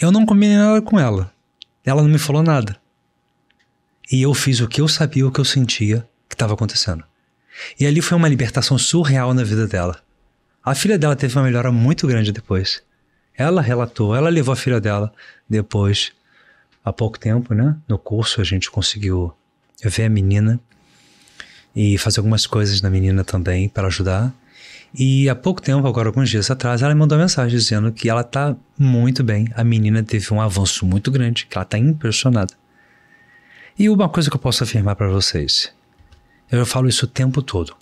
Eu não combinei nada com ela. Ela não me falou nada. E eu fiz o que eu sabia, o que eu sentia que estava acontecendo. E ali foi uma libertação surreal na vida dela. A filha dela teve uma melhora muito grande depois. Ela relatou, ela levou a filha dela depois, há pouco tempo, né? No curso a gente conseguiu ver a menina e fazer algumas coisas na menina também para ajudar. E há pouco tempo, agora alguns dias atrás, ela mandou uma mensagem dizendo que ela tá muito bem. A menina teve um avanço muito grande, que ela tá impressionada. E uma coisa que eu posso afirmar para vocês, eu falo isso o tempo todo.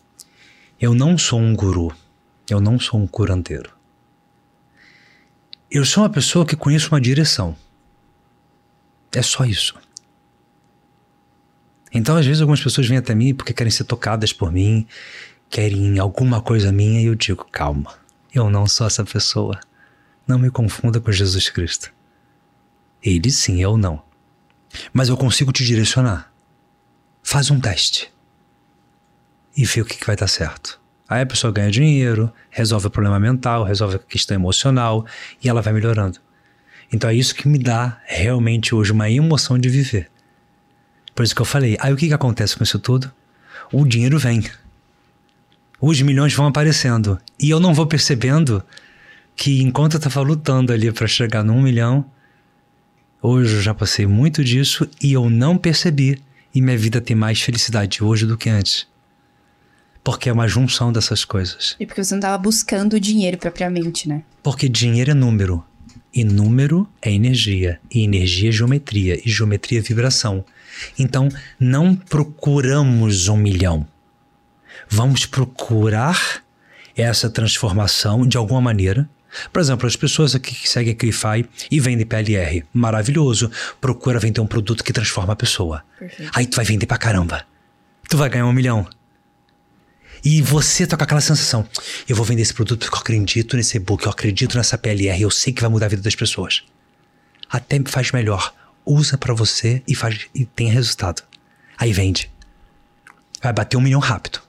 Eu não sou um guru, eu não sou um curandeiro. Eu sou uma pessoa que conhece uma direção. É só isso. Então, às vezes, algumas pessoas vêm até mim porque querem ser tocadas por mim, querem alguma coisa minha, e eu digo: calma, eu não sou essa pessoa. Não me confunda com Jesus Cristo. Ele sim, eu não. Mas eu consigo te direcionar. Faz um teste. E vê o que, que vai dar certo. Aí a pessoa ganha dinheiro, resolve o problema mental, resolve a questão emocional e ela vai melhorando. Então é isso que me dá realmente hoje uma emoção de viver. Por isso que eu falei, aí o que, que acontece com isso tudo? O dinheiro vem. Os milhões vão aparecendo. E eu não vou percebendo que enquanto eu estava lutando ali para chegar num milhão, hoje eu já passei muito disso e eu não percebi. E minha vida tem mais felicidade hoje do que antes. Porque é uma junção dessas coisas. E porque você não estava buscando dinheiro propriamente, né? Porque dinheiro é número. E número é energia. E energia é geometria. E geometria é vibração. Então, não procuramos um milhão. Vamos procurar essa transformação de alguma maneira. Por exemplo, as pessoas aqui que seguem a Crify e vendem PLR, maravilhoso. Procura vender um produto que transforma a pessoa. Perfeito. Aí tu vai vender pra caramba. Tu vai ganhar um milhão. E você tá com aquela sensação: eu vou vender esse produto porque eu acredito nesse e-book, eu acredito nessa PLR, eu sei que vai mudar a vida das pessoas. Até faz melhor. Usa para você e, faz, e tem resultado. Aí vende. Vai bater um milhão rápido.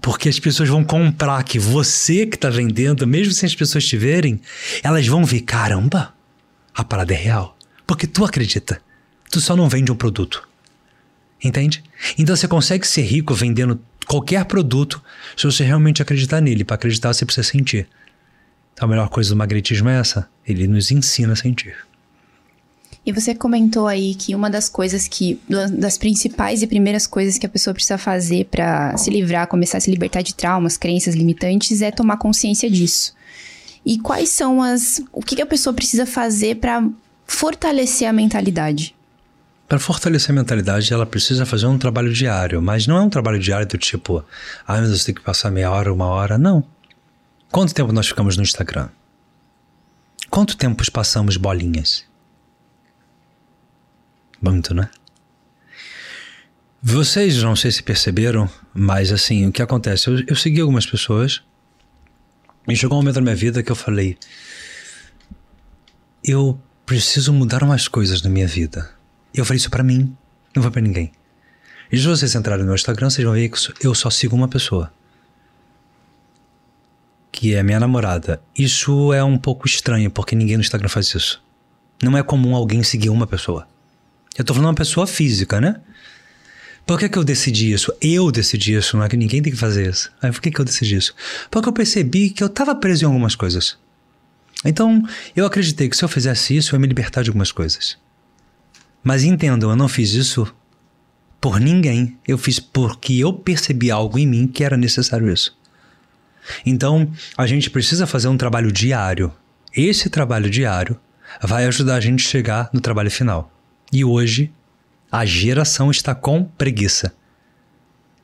Porque as pessoas vão comprar que você que tá vendendo, mesmo sem as pessoas te verem, elas vão ver: caramba, a parada é real. Porque tu acredita. Tu só não vende um produto. Entende? Então você consegue ser rico vendendo qualquer produto se você realmente acreditar nele. Para acreditar, você precisa sentir. Então a melhor coisa do magnetismo é essa: ele nos ensina a sentir. E você comentou aí que uma das coisas que. das principais e primeiras coisas que a pessoa precisa fazer para se livrar, começar a se libertar de traumas, crenças limitantes, é tomar consciência disso. E quais são as. o que a pessoa precisa fazer para fortalecer a mentalidade? Para fortalecer a mentalidade, ela precisa fazer um trabalho diário, mas não é um trabalho diário do tipo, ah, meu Deus, tem que passar meia hora, uma hora. Não. Quanto tempo nós ficamos no Instagram? Quanto tempo passamos bolinhas? Muito, né? Vocês não sei se perceberam, mas assim, o que acontece? Eu, eu segui algumas pessoas e chegou um momento na minha vida que eu falei: eu preciso mudar umas coisas na minha vida. Eu falei isso para mim, não foi para ninguém. E se vocês entrarem no meu Instagram, vocês vão ver que eu só sigo uma pessoa. Que é minha namorada. Isso é um pouco estranho, porque ninguém no Instagram faz isso. Não é comum alguém seguir uma pessoa. Eu tô falando uma pessoa física, né? Por que, que eu decidi isso? Eu decidi isso, não é que ninguém tem que fazer isso. Aí por que, que eu decidi isso? Porque eu percebi que eu estava preso em algumas coisas. Então, eu acreditei que se eu fizesse isso, eu ia me libertar de algumas coisas. Mas entendam, eu não fiz isso por ninguém. Eu fiz porque eu percebi algo em mim que era necessário isso. Então, a gente precisa fazer um trabalho diário. Esse trabalho diário vai ajudar a gente a chegar no trabalho final. E hoje, a geração está com preguiça.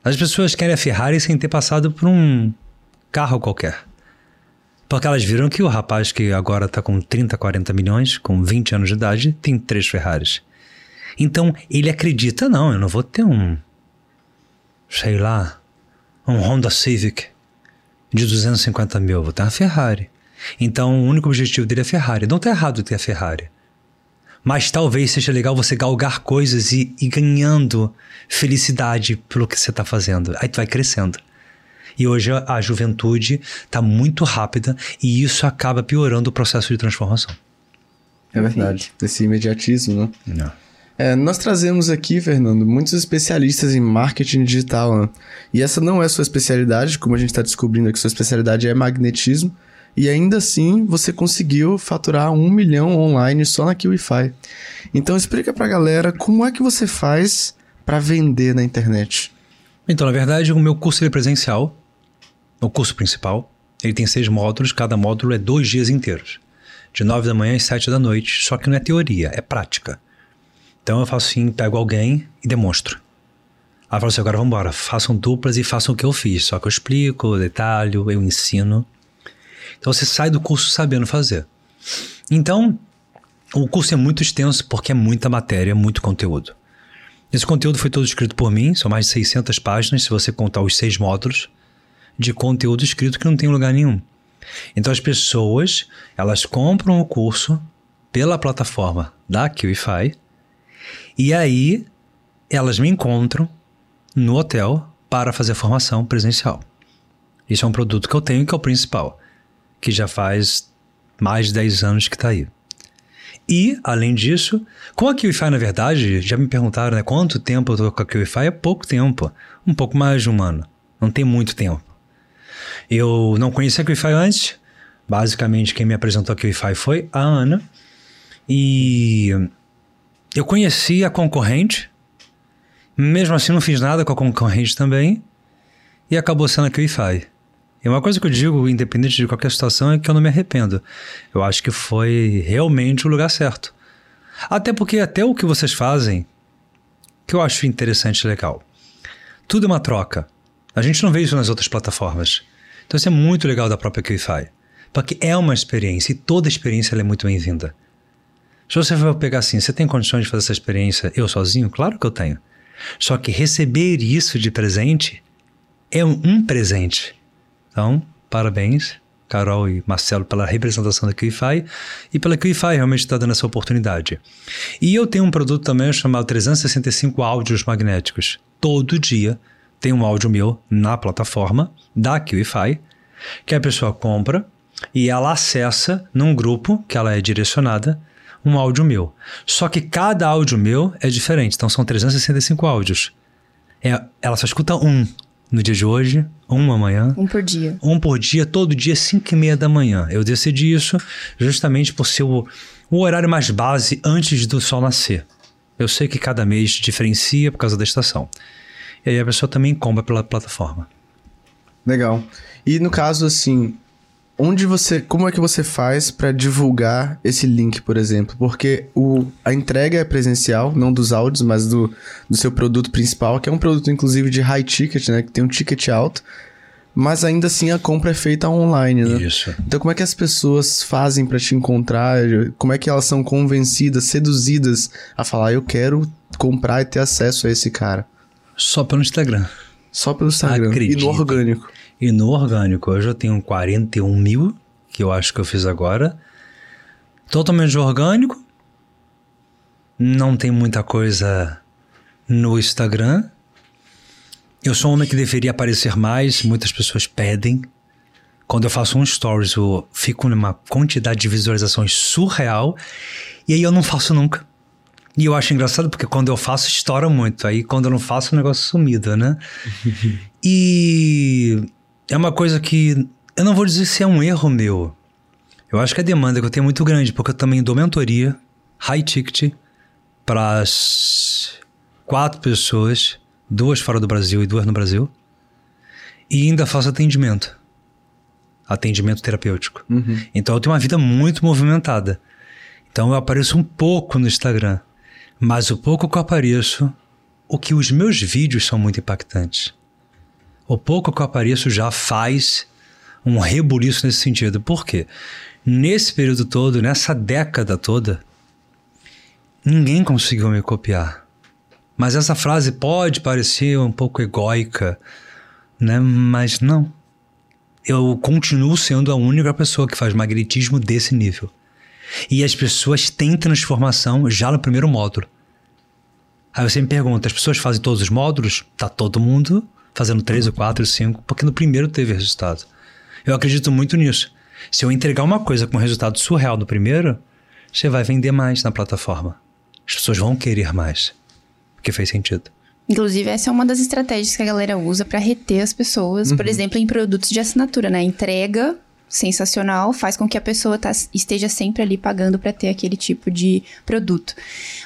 As pessoas querem a Ferrari sem ter passado por um carro qualquer. Porque elas viram que o rapaz que agora está com 30, 40 milhões, com 20 anos de idade, tem três Ferraris. Então ele acredita: não, eu não vou ter um, sei lá, um Honda Civic de 250 mil, vou ter uma Ferrari. Então o único objetivo dele é Ferrari. Não está errado ter a Ferrari. Mas talvez seja legal você galgar coisas e ir ganhando felicidade pelo que você está fazendo. Aí tu vai crescendo. E hoje a juventude está muito rápida e isso acaba piorando o processo de transformação. É verdade. Esse imediatismo, né? Não. É, nós trazemos aqui, Fernando, muitos especialistas em marketing digital, né? E essa não é sua especialidade, como a gente está descobrindo aqui, sua especialidade é magnetismo. E ainda assim, você conseguiu faturar um milhão online só na QIFI. Então explica pra galera como é que você faz para vender na internet. Então, na verdade, o meu curso é presencial, o curso principal. Ele tem seis módulos, cada módulo é dois dias inteiros. De nove da manhã às sete da noite. Só que não é teoria, é prática. Então eu faço assim, pego alguém e demonstro. Aí eu falo assim, agora vamos embora, façam duplas e façam o que eu fiz. Só que eu explico, detalho, eu ensino. Então você sai do curso sabendo fazer. Então, o curso é muito extenso porque é muita matéria, muito conteúdo. Esse conteúdo foi todo escrito por mim, são mais de 600 páginas, se você contar os seis módulos de conteúdo escrito que não tem lugar nenhum. Então as pessoas, elas compram o curso pela plataforma da QIFI e aí elas me encontram no hotel para fazer formação presencial. Isso é um produto que eu tenho que é o principal, que já faz mais de 10 anos que está aí. E, além disso, com a QIFI, na verdade, já me perguntaram né, quanto tempo eu estou com a QIFI. É pouco tempo. Um pouco mais de um ano. Não tem muito tempo. Eu não conhecia a QIFI antes. Basicamente, quem me apresentou a QIFI foi a Ana. E eu conheci a concorrente. Mesmo assim, não fiz nada com a concorrente também. E acabou sendo a QIFI. E uma coisa que eu digo, independente de qualquer situação, é que eu não me arrependo. Eu acho que foi realmente o lugar certo. Até porque até o que vocês fazem, que eu acho interessante e legal. Tudo é uma troca. A gente não vê isso nas outras plataformas. Então isso é muito legal da própria QIFI. Porque é uma experiência e toda experiência é muito bem-vinda. Se você for pegar assim, você tem condições de fazer essa experiência eu sozinho? Claro que eu tenho. Só que receber isso de presente é um presente. Então, parabéns, Carol e Marcelo, pela representação da QIFI e pela QIFI realmente está dando essa oportunidade. E eu tenho um produto também chamado 365 áudios magnéticos. Todo dia tem um áudio meu na plataforma da QIFI que a pessoa compra e ela acessa num grupo que ela é direcionada um áudio meu. Só que cada áudio meu é diferente, então são 365 áudios. É, ela só escuta um no dia de hoje, um amanhã. Um por dia. Um por dia, todo dia, 5 e meia da manhã. Eu decidi isso justamente por ser o, o horário mais base antes do sol nascer. Eu sei que cada mês diferencia por causa da estação. E aí a pessoa também compra pela plataforma. Legal. E no caso, assim, onde você. Como é que você faz para divulgar esse link, por exemplo? Porque o, a entrega é presencial, não dos áudios, mas do, do seu produto principal, que é um produto, inclusive, de high ticket, né? Que tem um ticket alto. Mas ainda assim a compra é feita online, né? Isso. Então como é que as pessoas fazem para te encontrar? Como é que elas são convencidas, seduzidas a falar, eu quero comprar e ter acesso a esse cara? Só pelo Instagram. Só pelo Instagram. Acredito. E no orgânico. E no orgânico, eu já tenho 41 mil, que eu acho que eu fiz agora. Totalmente orgânico. Não tem muita coisa no Instagram. Eu sou um homem que deveria aparecer mais, muitas pessoas pedem. Quando eu faço um stories, eu fico numa quantidade de visualizações surreal. E aí eu não faço nunca. E eu acho engraçado porque quando eu faço, estoura muito. Aí quando eu não faço, o negócio é sumido, né? [LAUGHS] e é uma coisa que eu não vou dizer se é um erro meu. Eu acho que a demanda que eu tenho é muito grande, porque eu também dou mentoria, high ticket, para as quatro pessoas, duas fora do Brasil e duas no Brasil. E ainda faço atendimento. Atendimento terapêutico. Uhum. Então eu tenho uma vida muito movimentada. Então eu apareço um pouco no Instagram. Mas o pouco que eu apareço, o que os meus vídeos são muito impactantes. O pouco que eu apareço já faz um rebuliço nesse sentido. Por quê? Nesse período todo, nessa década toda, ninguém conseguiu me copiar. Mas essa frase pode parecer um pouco egóica, né? Mas não. Eu continuo sendo a única pessoa que faz magnetismo desse nível. E as pessoas têm transformação já no primeiro módulo. Aí você me pergunta, as pessoas fazem todos os módulos? Tá todo mundo fazendo três ou quatro, cinco, porque no primeiro teve resultado. Eu acredito muito nisso. Se eu entregar uma coisa com resultado surreal no primeiro, você vai vender mais na plataforma. As pessoas vão querer mais. Porque fez sentido. Inclusive, essa é uma das estratégias que a galera usa para reter as pessoas, por exemplo, em produtos de assinatura, né? Entrega sensacional faz com que a pessoa tá, esteja sempre ali pagando para ter aquele tipo de produto.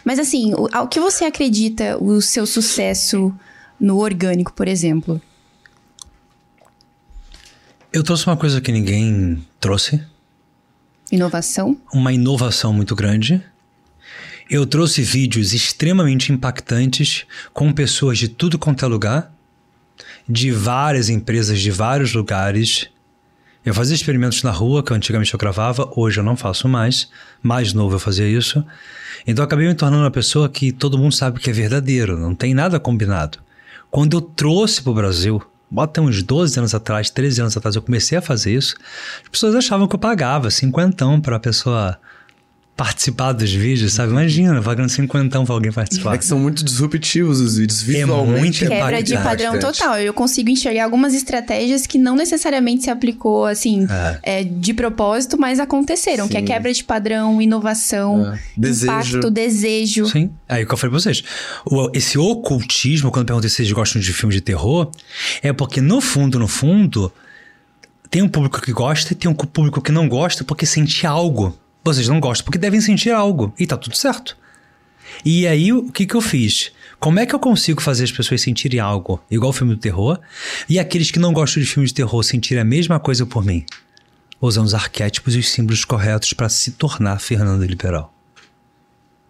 Mas assim, o, ao que você acredita o seu sucesso no orgânico, por exemplo? Eu trouxe uma coisa que ninguém trouxe, Inovação? uma inovação muito grande. Eu trouxe vídeos extremamente impactantes com pessoas de tudo quanto é lugar, de várias empresas de vários lugares. Eu fazia experimentos na rua, que antigamente eu gravava, hoje eu não faço mais. Mais novo eu fazia isso. Então eu acabei me tornando uma pessoa que todo mundo sabe que é verdadeiro, não tem nada combinado. Quando eu trouxe para o Brasil, bota uns 12 anos atrás, 13 anos atrás, eu comecei a fazer isso, as pessoas achavam que eu pagava cinquentão para a pessoa participar dos vídeos, sabe? Imagina, pagando cinquentão pra alguém participar. É que são muito disruptivos os vídeos. Visualmente muito é Quebra de padrão total. Eu consigo enxergar algumas estratégias que não necessariamente se aplicou, assim, é, de propósito, mas aconteceram. Que é Sim. quebra de padrão, inovação, É. Desejo. impacto, desejo. Sim. Aí o que eu falei pra vocês. O- esse ocultismo, quando eu perguntei se vocês gostam de filmes de terror, é porque no fundo, no fundo, tem um público que gosta e tem um público que não gosta porque sente algo. Vocês não gostam porque devem sentir algo. E tá tudo certo. E aí, o que que eu fiz? Como é que eu consigo fazer as pessoas sentirem algo igual o filme do terror e aqueles que não gostam de filmes de terror sentirem a mesma coisa por mim? Usando os arquétipos e os símbolos corretos para se tornar Fernando Liberal.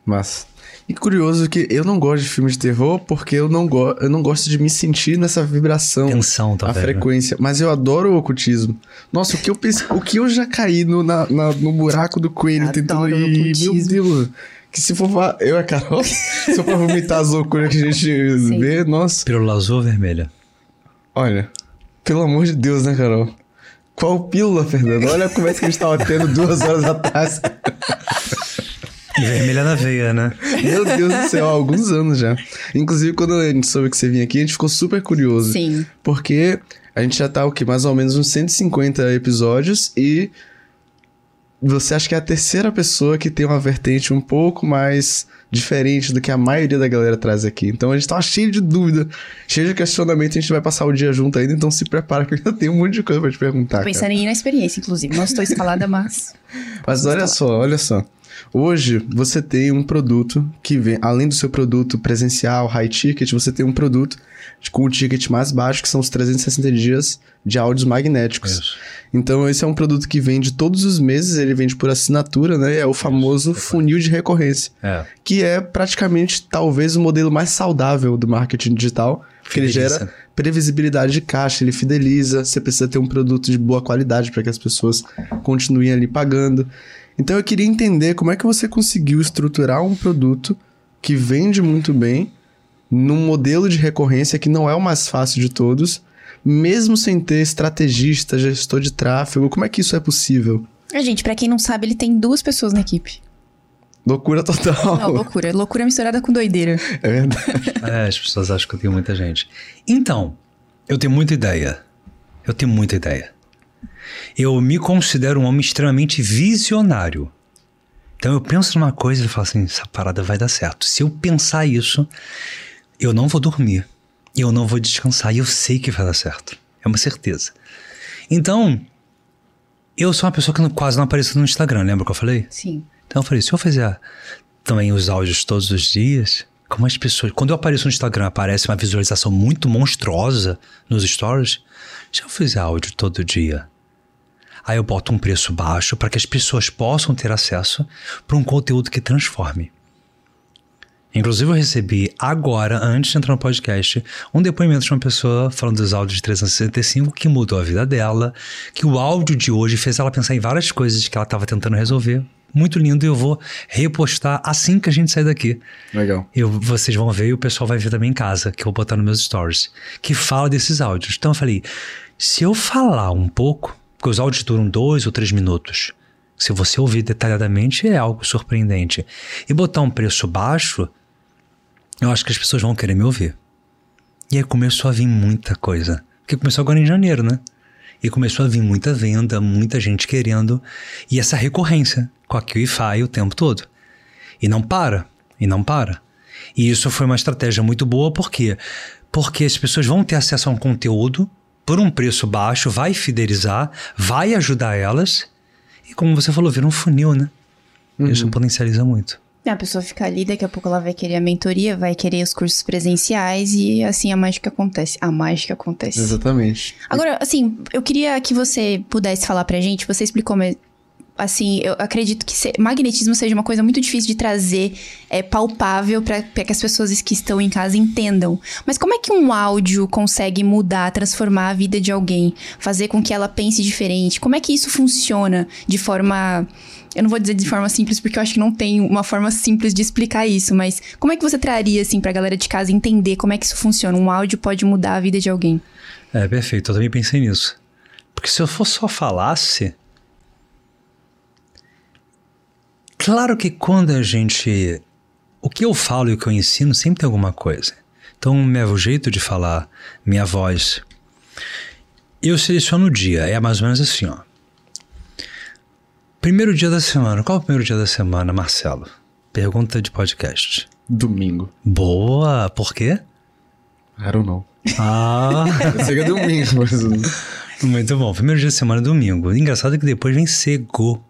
Mas. E curioso que eu não gosto de filmes de terror porque eu não, go eu não gosto de me sentir nessa vibração. Tensão, a talvez. né? frequência. Mas eu adoro o ocultismo. Nossa, o que eu pense... o que eu já caí no, na- na- no buraco do coelho tentando Adoro ir. Meu. Deus. Que se for pra... Eu e a Carol, se for pra vomitar as loucuras que a gente Sim. vê, nossa. Pílula azul ou vermelha? Olha, pelo amor de Deus, né, Carol? Qual pílula, Fernando? Olha a conversa que a gente tava tendo duas horas atrás. [LAUGHS] Vermelha na veia, né? Meu Deus do céu, há alguns anos já. Inclusive, quando a gente soube que você vinha aqui, a gente ficou super curioso. Sim. Porque a gente já tá, o quê? Mais ou menos uns 150 episódios e você acha que é a terceira pessoa que tem uma vertente um pouco mais diferente do que a maioria da galera traz aqui. Então a gente tava cheio de dúvida, cheio de questionamento, a gente vai passar o dia junto ainda, então se prepara que eu ainda tenho um monte de coisa pra te perguntar. Tô cara. pensando em ir na experiência, inclusive. Não estou escalada, mas. Mas olha só, olha só. Hoje você tem um produto que vem, além do seu produto presencial, high ticket, você tem um produto com o ticket mais baixo, que são os 360 dias de áudios magnéticos. Isso. Então esse é um produto que vende todos os meses, ele vende por assinatura, né? É o famoso funil de recorrência, É. que é praticamente talvez o modelo mais saudável do marketing digital, porque ele gera previsibilidade de caixa, ele fideliza, você precisa ter um produto de boa qualidade para que as pessoas continuem ali pagando. Então eu queria entender como é que você conseguiu estruturar um produto que vende muito bem num modelo de recorrência que não é o mais fácil de todos, mesmo sem ter estrategista, gestor de tráfego. Como é que isso é possível? É, gente, pra quem não sabe, ele tem duas pessoas na equipe. Loucura total. Não, loucura. Loucura misturada com doideira. É verdade. É, as pessoas acham que eu tenho muita gente. Então, eu tenho muita ideia. Eu tenho muita ideia. Eu me considero um homem extremamente visionário. Então eu penso numa coisa e falo assim, essa parada vai dar certo. Se eu pensar isso, eu não vou dormir. Eu não vou descansar. E eu sei que vai dar certo. É uma certeza. Então, eu sou uma pessoa que quase não apareço no Instagram, lembra que eu falei? Sim. Então eu falei, se eu fizer também os áudios todos os dias, como as pessoas. Quando eu apareço no Instagram, aparece uma visualização muito monstruosa nos stories. Se eu fizer áudio todo dia, aí eu boto um preço baixo para que as pessoas possam ter acesso para um conteúdo que transforme. Inclusive, eu recebi agora, antes de entrar no podcast, um depoimento de uma pessoa falando dos áudios de 365 que mudou a vida dela, que o áudio de hoje fez ela pensar em várias coisas que ela estava tentando resolver. Muito lindo, e eu vou repostar assim que a gente sair daqui. Legal. Eu, vocês vão ver e o pessoal vai ver também em casa, que eu vou botar nos meus stories, que fala desses áudios. Então eu falei, se eu falar um pouco, porque os áudios duram dois ou três minutos, se você ouvir detalhadamente é algo surpreendente, e botar um preço baixo, eu acho que as pessoas vão querer me ouvir. E aí começou a vir muita coisa. Porque começou agora em janeiro, né? E começou a vir muita venda, muita gente querendo. E essa recorrência com a QIFI o tempo todo. E não para. E não para. E isso foi uma estratégia muito boa, por quê? Porque as pessoas vão ter acesso a um conteúdo por um preço baixo, vai fidelizar, vai ajudar elas. E como você falou, vira um funil, né? Isso potencializa muito. A pessoa fica ali, daqui a pouco ela vai querer a mentoria, vai querer os cursos presenciais e assim a mágica acontece. A mágica acontece. Exatamente. Agora, assim, eu queria que você pudesse falar pra gente, você explicou, assim, eu acredito que se- magnetismo seja uma coisa muito difícil de trazer é, palpável pra que as pessoas que estão em casa entendam. Mas como é que um áudio consegue mudar, transformar a vida de alguém, fazer com que ela pense diferente? Como é que isso funciona de forma eu não vou dizer de forma simples, porque eu acho que não tem uma forma simples de explicar isso, mas como é que você traria, assim, pra galera de casa entender como é que isso funciona? Um áudio pode mudar a vida de alguém. É, perfeito. Eu também pensei nisso. Porque se eu for só falasse. Claro que quando a gente. O que eu falo e o que eu ensino sempre tem alguma coisa. Então, meu jeito de falar, minha voz. Eu seleciono o dia. É mais ou menos assim, ó. Primeiro dia da semana. Qual é o primeiro dia da semana, Marcelo? Pergunta de podcast. Domingo. Boa! Por quê? I don't know. Ah! [LAUGHS] Eu sei que é domingo, mas... Muito bom. Primeiro dia da semana é domingo. Engraçado que depois vem sego,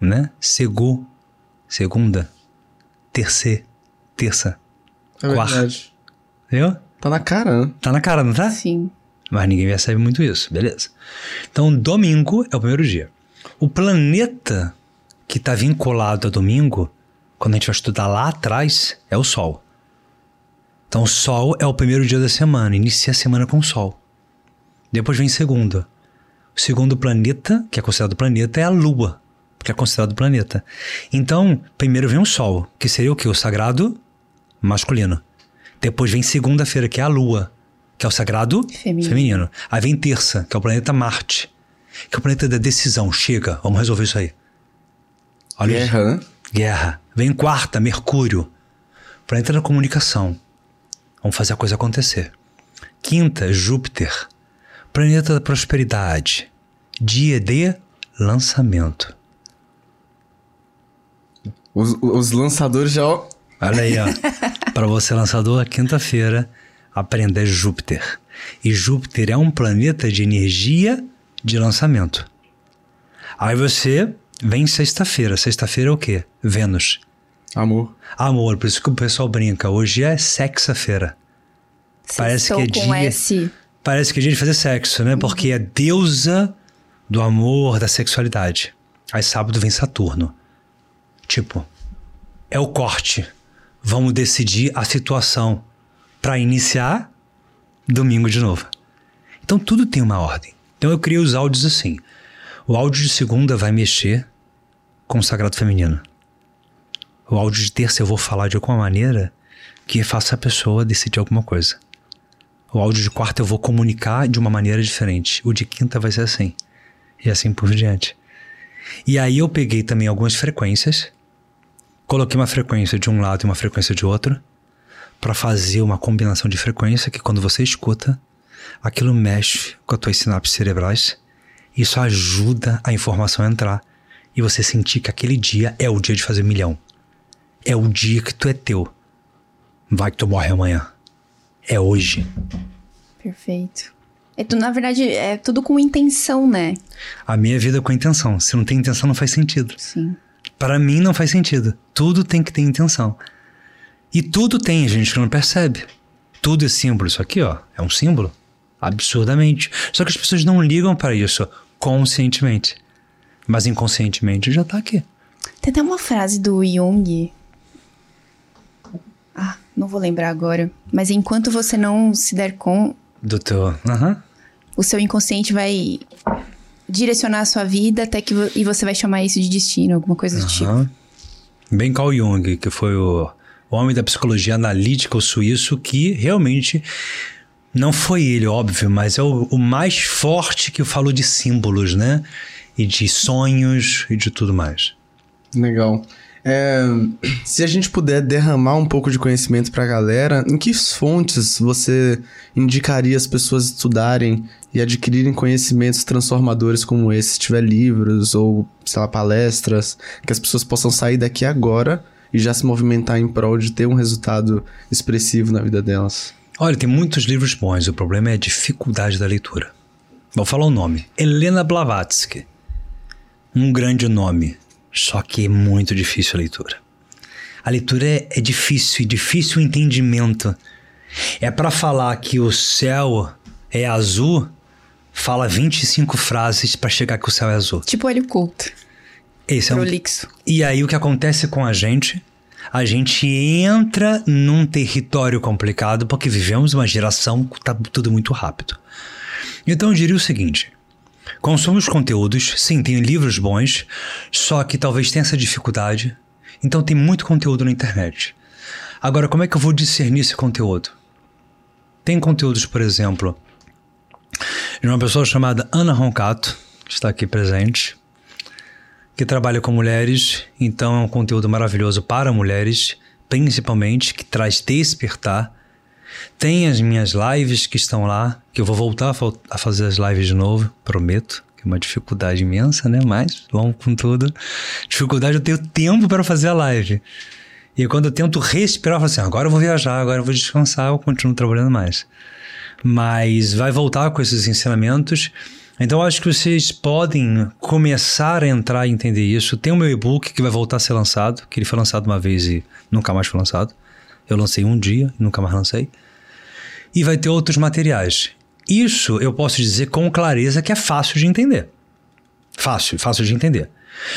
né? Sego, segunda, terceira, terça. É Quarta. verdade. Viu? Tá na cara, né? Tá na cara, não tá? Sim. Mas ninguém percebe muito isso, beleza. Então, domingo é o primeiro dia. O planeta que está vinculado a domingo, quando a gente vai estudar lá atrás, é o Sol. Então, o Sol é o primeiro dia da semana, inicia a semana com o Sol. Depois vem segunda. O segundo planeta, que é considerado planeta, é a Lua, que é considerado planeta. Então, primeiro vem o Sol, que seria o quê? O sagrado masculino. Depois vem segunda-feira, que é a Lua, que é o sagrado Feminino. feminino. Aí vem terça, que é o planeta Marte, que é o planeta da decisão. Chega, vamos resolver isso aí. Olha. Guerra, né? Guerra. Vem quarta, Mercúrio, planeta da comunicação. Vamos fazer a coisa acontecer. Quinta, Júpiter, planeta da prosperidade. Dia de lançamento. Os, os lançadores já... Olha aí, ó. [LAUGHS] Para você, lançador, quinta-feira, aprenda Júpiter. E Júpiter é um planeta de energia de lançamento. Aí você vem sexta-feira. Sexta-feira é o quê? Vênus. Amor. Amor, por isso que o pessoal brinca. Hoje é sexta-feira. Parece que é com dia- S. Parece que é dia de fazer sexo, né? Porque é deusa do amor, da sexualidade. Aí sábado vem Saturno. Tipo, é o corte. Vamos decidir a situação para iniciar domingo de novo. Então tudo tem uma ordem. Então eu criei os áudios assim. O áudio de segunda vai mexer com o sagrado feminino. O áudio de terça eu vou falar de alguma maneira que faça a pessoa decidir alguma coisa. O áudio de quarta eu vou comunicar de uma maneira diferente. O de quinta vai ser assim. E assim por diante. E aí eu peguei também algumas frequências, coloquei uma frequência de um lado e uma frequência de outro, para fazer uma combinação de frequência que quando você escuta, aquilo mexe com as tuas sinapses cerebrais. Isso ajuda a informação a entrar e você sentir que aquele dia é o dia de fazer milhão. É o dia que tu é teu. Vai que tu morre amanhã. É hoje. Perfeito. É, tu- na verdade, é tudo com intenção, né? A minha vida é com intenção. Se não tem intenção, não faz sentido. Sim. Para mim, não faz sentido. Tudo tem que ter intenção. E tudo tem, gente que não percebe. Tudo é símbolo. Isso aqui, ó, é um símbolo. Absurdamente. Só que as pessoas não ligam para isso conscientemente. Mas inconscientemente já tá aqui. Tem até uma frase do Jung. Ah, não vou lembrar agora. Mas enquanto você não se der com, Do teu. Aham. o seu inconsciente vai direcionar a sua vida até que vo- e você vai chamar isso de destino, alguma coisa do tipo. Bem Carl Jung, que foi o, o homem da psicologia analítica, o suíço, que realmente não foi ele, óbvio, mas é o, o mais forte que falou de símbolos, né? E de sonhos e de tudo mais. Legal. É, se a gente puder derramar um pouco de conhecimento pra galera, em que fontes você indicaria as pessoas estudarem e adquirirem conhecimentos transformadores como esse? Se tiver livros ou, sei lá, palestras, que as pessoas possam sair daqui agora e já se movimentar em prol de ter um resultado expressivo na vida delas? Olha, tem muitos livros bons, o problema é a dificuldade da leitura. Vou falar o nome: Helena Blavatsky. Um grande nome, só que é muito difícil a leitura. A leitura é, é difícil, e difícil o entendimento. É para falar que o céu é azul, fala 25 frases para chegar que o céu é azul. Tipo olho culto. Esse é um... Prolixo. E aí o que acontece com a gente? A gente entra num território complicado porque vivemos uma geração que tá tudo muito rápido. Então eu diria o seguinte: consumos conteúdos, sim, tem livros bons, só que talvez tenha essa dificuldade. Então tem muito conteúdo na internet. Agora, como é que eu vou discernir esse conteúdo? Tem conteúdos, por exemplo, de uma pessoa chamada Ana Roncato, que está aqui presente, que trabalha com mulheres, então é um conteúdo maravilhoso para mulheres, principalmente, que traz despertar. Tem as minhas lives que estão lá, que eu vou voltar a fazer as lives de novo, prometo. Que é uma dificuldade imensa, né? Mas vamos com tudo. Dificuldade eu tenho tempo para fazer a live. E quando eu tento respirar, eu falo assim: agora eu vou viajar, agora eu vou descansar, eu continuo trabalhando mais. Mas vai voltar com esses ensinamentos. Então, acho que vocês podem começar a entrar e entender isso. Tem o meu e-book que vai voltar a ser lançado, que ele foi lançado uma vez e nunca mais foi lançado. Eu lancei um dia e nunca mais lancei. E vai ter outros materiais. Isso eu posso dizer com clareza que é fácil de entender. Fácil, fácil de entender.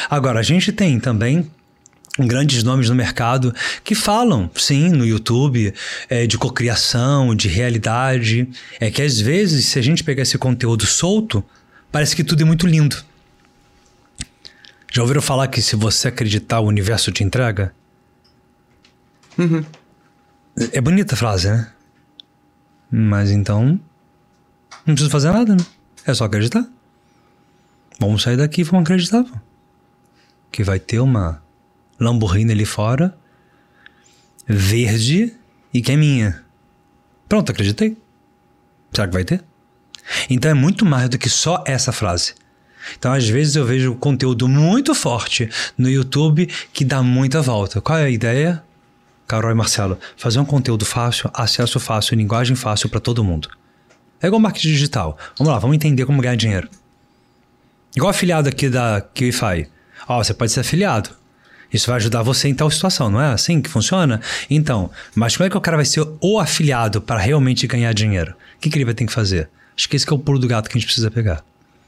Agora, a gente tem também grandes nomes no mercado que falam, sim, no YouTube, é, de cocriação, de realidade. É que às vezes, se a gente pegar esse conteúdo solto, parece que tudo é muito lindo. Já ouviram falar que se você acreditar, o universo te entrega? Uhum. É bonita a frase, né? Mas então. Não precisa fazer nada, né? É só acreditar. Vamos sair daqui e vamos acreditar, pô. Que vai ter uma Lamborghini ali fora, verde e que é minha. Pronto, acreditei. Será que vai ter? Então é muito mais do que só essa frase. Então, às vezes, eu vejo conteúdo muito forte no YouTube que dá muita volta. Qual é a ideia? Carol e Marcelo, fazer um conteúdo fácil, acesso fácil, linguagem fácil para todo mundo. É igual marketing digital. Vamos lá, vamos entender como ganhar dinheiro. Igual afiliado aqui da QIFI. Ó, oh, você pode ser afiliado. Isso vai ajudar você em tal situação, não é assim que funciona? Então, mas como é que o cara vai ser o afiliado para realmente ganhar dinheiro? O que, que ele vai ter que fazer? Acho que esse que é o pulo do gato que a gente precisa pegar.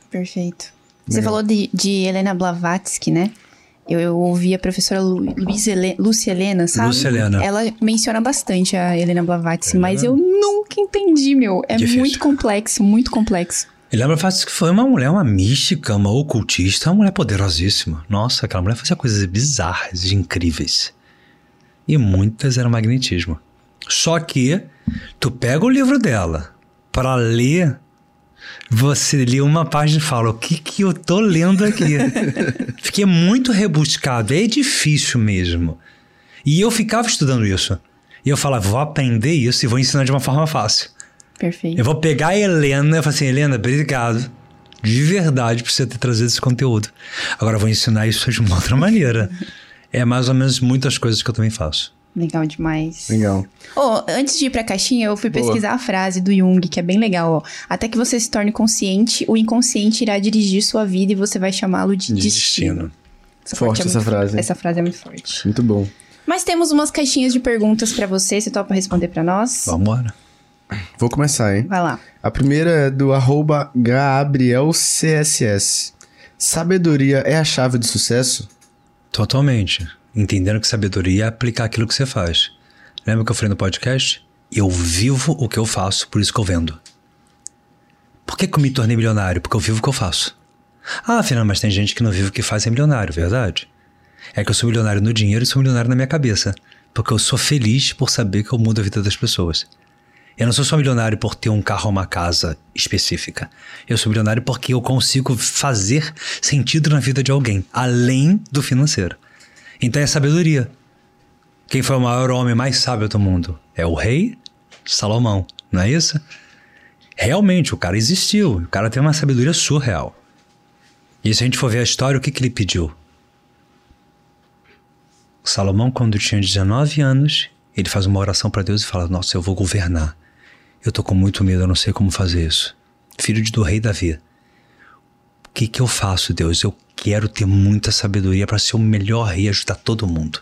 Perfeito. Você falou de, de Helena Blavatsky, né? Eu, eu ouvi a professora Lu, Ele, Lúcia Helena, sabe? Lúcia Helena. Ela menciona bastante a Helena Blavatsky, mas eu nunca entendi, meu. É Difícil. muito complexo, muito complexo. Fácil que foi uma mulher, uma mística, uma ocultista, uma mulher poderosíssima. Nossa, aquela mulher fazia coisas bizarras e incríveis. E muitas eram magnetismo. Só que tu pega o livro dela para ler, você lê uma página e fala: o que que eu tô lendo aqui? [LAUGHS] Fiquei muito rebuscado, é difícil mesmo. E eu ficava estudando isso. E eu falava: vou aprender isso e vou ensinar de uma forma fácil. Perfeito. Eu vou pegar a Helena e falar assim: Helena, obrigado. De verdade por você ter trazido esse conteúdo. Agora eu vou ensinar isso de uma outra maneira. É mais ou menos muitas coisas que eu também faço. Legal demais. Legal. Oh, antes de ir pra caixinha, eu fui Boa. pesquisar a frase do Jung, que é bem legal, ó. Até que você se torne consciente, o inconsciente irá dirigir sua vida e você vai chamá-lo de, De destino. destino. Essa Forte é essa muito- frase. Essa frase é muito forte. Muito bom. Mas temos umas caixinhas de perguntas pra você. Você topa responder pra nós? Vambora. Vou começar, hein? Vai lá. A primeira é do arroba GabrielCSS. Sabedoria é a chave do sucesso? Totalmente. Entendendo que sabedoria é aplicar aquilo que você faz. Lembra que eu falei no podcast? Eu vivo o que eu faço, por isso que eu vendo. Por que, que eu me tornei milionário? Porque eu vivo o que eu faço. Ah, afinal, mas tem gente que não vive o que faz e é milionário, verdade? É que eu sou milionário no dinheiro e sou milionário na minha cabeça. Porque eu sou feliz por saber que eu mudo a vida das pessoas. Eu não sou só milionário por ter um carro ou uma casa específica. Eu sou milionário porque eu consigo fazer sentido na vida de alguém, além do financeiro. Então é sabedoria. Quem foi o maior homem mais sábio do mundo? É o rei Salomão, não é isso? Realmente, o cara existiu. O cara tem uma sabedoria surreal. E se a gente for ver a história, o que, que ele pediu? Salomão, quando tinha 19 anos, ele faz uma oração para Deus e fala: Nossa, eu vou governar. Eu tô com muito medo, eu não sei como fazer isso. Filho do rei Davi. Que que eu faço, Deus? Eu quero ter muita sabedoria para ser o melhor rei e ajudar todo mundo.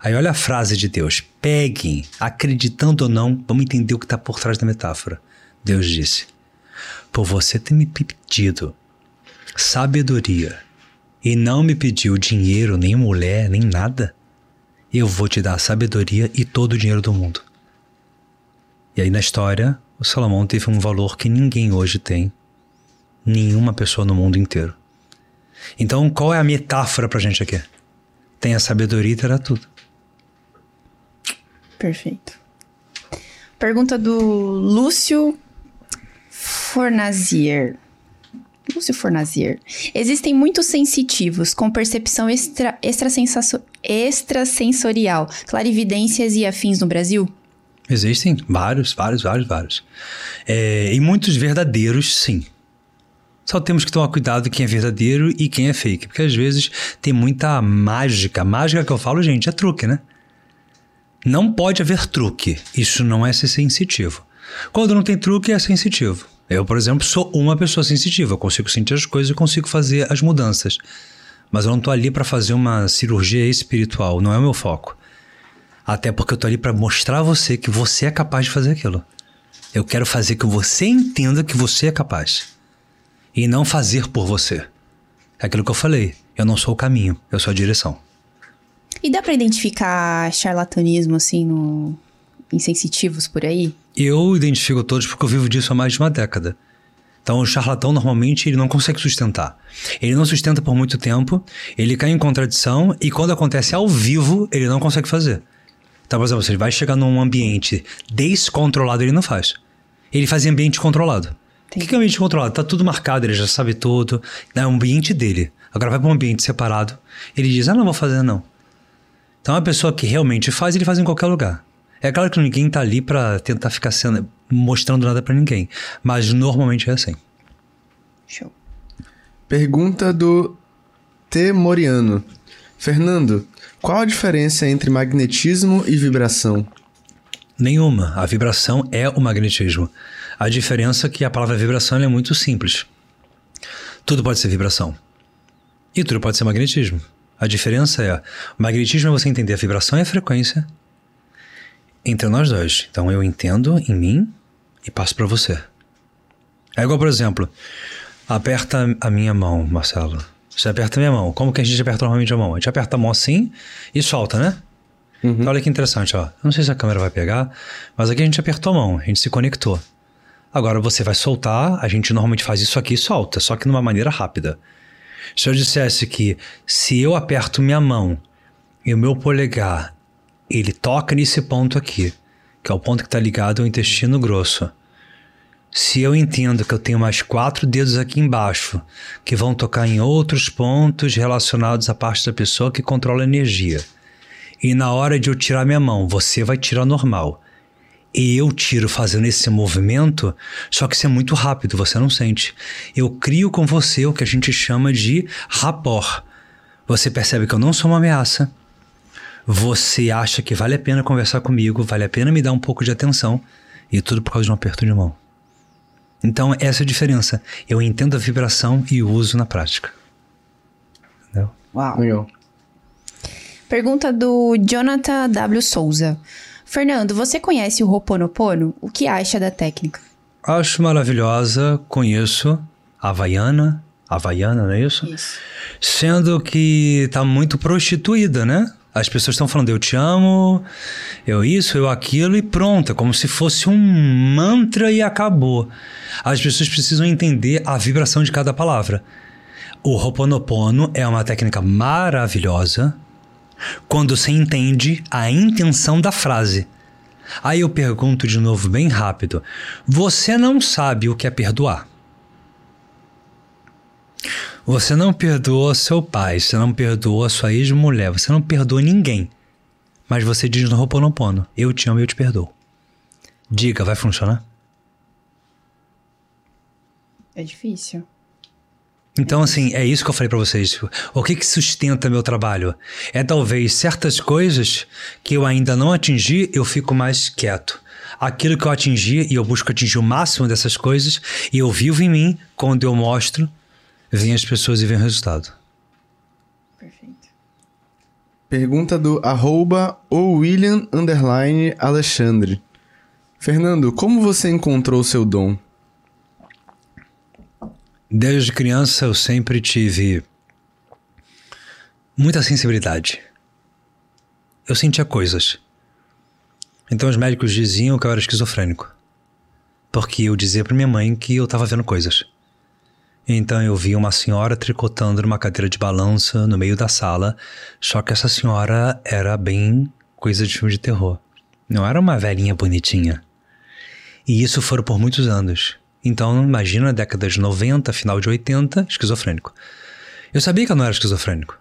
Aí olha a frase de Deus: peguem, acreditando ou não, vamos entender o que está por trás da metáfora. Deus disse: Por você ter me pedido sabedoria e não me pediu dinheiro, nem mulher, nem nada, eu vou te dar sabedoria e todo o dinheiro do mundo. E aí na história, o Salomão teve um valor que ninguém hoje tem, nenhuma pessoa no mundo inteiro. Então, qual é a metáfora pra gente aqui? Tem a sabedoria e terá tudo. Perfeito. Pergunta do Lúcio Fornazier. Lúcio Fornazier. Existem muitos sensitivos com percepção extra, extrasensaso- extrasensorial, clarividências e afins no Brasil? Existem vários, vários, vários, vários. É, e muitos verdadeiros, sim. Só temos que tomar cuidado quem é verdadeiro e quem é fake. Porque às vezes tem muita mágica. Mágica que eu falo, gente, é truque, né? Não pode haver truque. Isso não é ser sensitivo. Quando não tem truque, é sensitivo. Eu, por exemplo, sou uma pessoa sensitiva. Eu consigo sentir as coisas e consigo fazer as mudanças. Mas eu não tô ali para fazer uma cirurgia espiritual. Não é o meu foco. Até porque eu tô ali para mostrar a você que você é capaz de fazer aquilo. Eu quero fazer que você entenda que você é capaz. E não fazer por você. É aquilo que eu falei. Eu não sou o caminho, eu sou a direção. E dá pra identificar charlatanismo, assim, no... em sensitivos por aí? Eu identifico todos porque eu vivo disso há mais de uma década. Então, o charlatão normalmente ele não consegue sustentar. Ele não sustenta por muito tempo, ele cai em contradição e quando acontece ao vivo, ele não consegue fazer. Então, por exemplo, você vai chegar num ambiente descontrolado, ele não faz. Ele faz em ambiente controlado. O que é ambiente controlado? Tá tudo marcado, ele já sabe tudo. É o ambiente dele. Agora vai para um ambiente separado, ele diz: Ah, não vou fazer, não. Então, a pessoa que realmente faz, ele faz em qualquer lugar. É claro que ninguém tá ali pra tentar ficar sendo, mostrando nada pra ninguém. Mas normalmente é assim. Show. Pergunta do T. Moriano. Fernando, qual a diferença entre magnetismo e vibração? Nenhuma. A vibração é o magnetismo. A diferença é que a palavra vibração é muito simples. Tudo pode ser vibração. E tudo pode ser magnetismo. A diferença é: o magnetismo é você entender a vibração e a frequência entre nós dois. Então eu entendo em mim e passo para você. É igual, por exemplo, aperta a minha mão, Marcelo. Você aperta a minha mão. Como que a gente aperta normalmente a mão? A gente aperta a mão assim e solta, né? Então, olha que interessante, ó. Eu não sei se a câmera vai pegar, mas aqui a gente apertou a mão, a gente se conectou. Agora você vai soltar, a gente normalmente faz isso aqui e solta, só que de uma maneira rápida. Se eu dissesse que se eu aperto minha mão e o meu polegar, ele toca nesse ponto aqui, que é o ponto que está ligado ao intestino grosso. Se eu entendo que eu tenho mais quatro dedos aqui embaixo, que vão tocar em outros pontos relacionados à parte da pessoa que controla a energia, e na hora de eu tirar minha mão, você vai tirar normal. E eu tiro fazendo esse movimento, só que isso é muito rápido, você não sente. Eu crio com você o que a gente chama de rapport. Você percebe que eu não sou uma ameaça. Você acha que vale a pena conversar comigo, vale a pena me dar um pouco de atenção, e tudo por causa de um aperto de mão. Então, essa é a diferença. Eu entendo a vibração e uso na prática. Entendeu? Uau. Legal. Pergunta do Jonathan W. Souza. Fernando, você conhece o Ho'oponopono? O que acha da técnica? Acho maravilhosa, conheço a Havaiana, Havaiana, não é isso? Isso. Sendo que tá muito prostituída, né? As pessoas estão falando, eu te amo, eu isso, eu aquilo e pronto, é como se fosse um mantra e acabou. As pessoas precisam entender a vibração de cada palavra. O Ho'oponopono é uma técnica maravilhosa quando você entende a intenção da frase. Aí eu pergunto de novo, bem rápido: você não sabe o que é perdoar? Você não perdoa seu pai, você não perdoa sua ex-mulher, você não perdoa ninguém. Mas você diz no Ho'oponopono: eu te amo e eu te perdoo. Diga, vai funcionar? É difícil. Então, assim, é isso que eu falei pra vocês. O que que sustenta meu trabalho? É talvez certas coisas que eu ainda não atingi, eu fico mais quieto. Aquilo que eu atingi, e eu busco atingir o máximo dessas coisas, e eu vivo em mim, quando eu mostro, vêm as pessoas e vem o resultado. Perfeito. Pergunta do arroba o William underline Alexandre. Fernando, como você encontrou o seu dom? Desde criança eu sempre tive muita sensibilidade. Eu sentia coisas. Então os médicos diziam que eu era esquizofrênico. Porque eu dizia para minha mãe que eu estava vendo coisas. Então eu vi uma senhora tricotando numa cadeira de balança no meio da sala, só que essa senhora era bem coisa de filme de terror. Não era uma velhinha bonitinha. E isso foram por muitos anos. Então, imagina década de 90, final de 80, esquizofrênico. Eu sabia que eu não era esquizofrênico.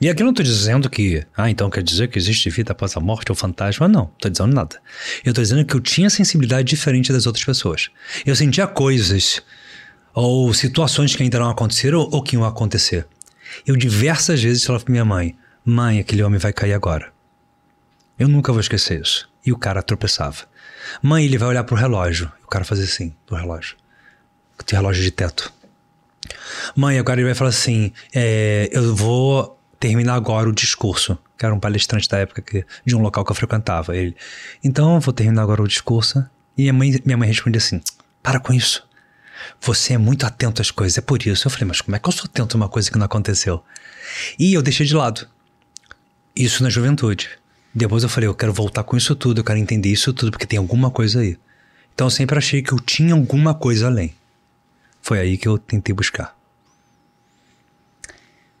E aqui eu não estou dizendo que, ah, então quer dizer que existe vida após a morte ou fantasma. Não, não estou dizendo nada. Eu estou dizendo que eu tinha sensibilidade diferente das outras pessoas. Eu sentia coisas ou situações que ainda não aconteceram ou que iam acontecer. Eu diversas vezes falava para minha mãe: Mãe, aquele homem vai cair agora. Eu nunca vou esquecer isso. E o cara tropeçava. Mãe, ele vai olhar pro relógio. O cara fazia assim, do relógio. Tem relógio de teto. Mãe, agora ele vai falar assim: é, eu vou terminar agora o discurso. Que era um palestrante da época que, de um local que eu frequentava. Ele, então eu vou terminar agora o discurso. E minha mãe, minha mãe respondia assim: para com isso. Você é muito atento às coisas, é por isso. Eu falei, mas como é que eu sou atento a uma coisa que não aconteceu? E eu deixei de lado. Isso na juventude. Depois eu falei, eu quero voltar com isso tudo, eu quero entender isso tudo, porque tem alguma coisa aí. Então eu sempre achei que eu tinha alguma coisa além. Foi aí que eu tentei buscar.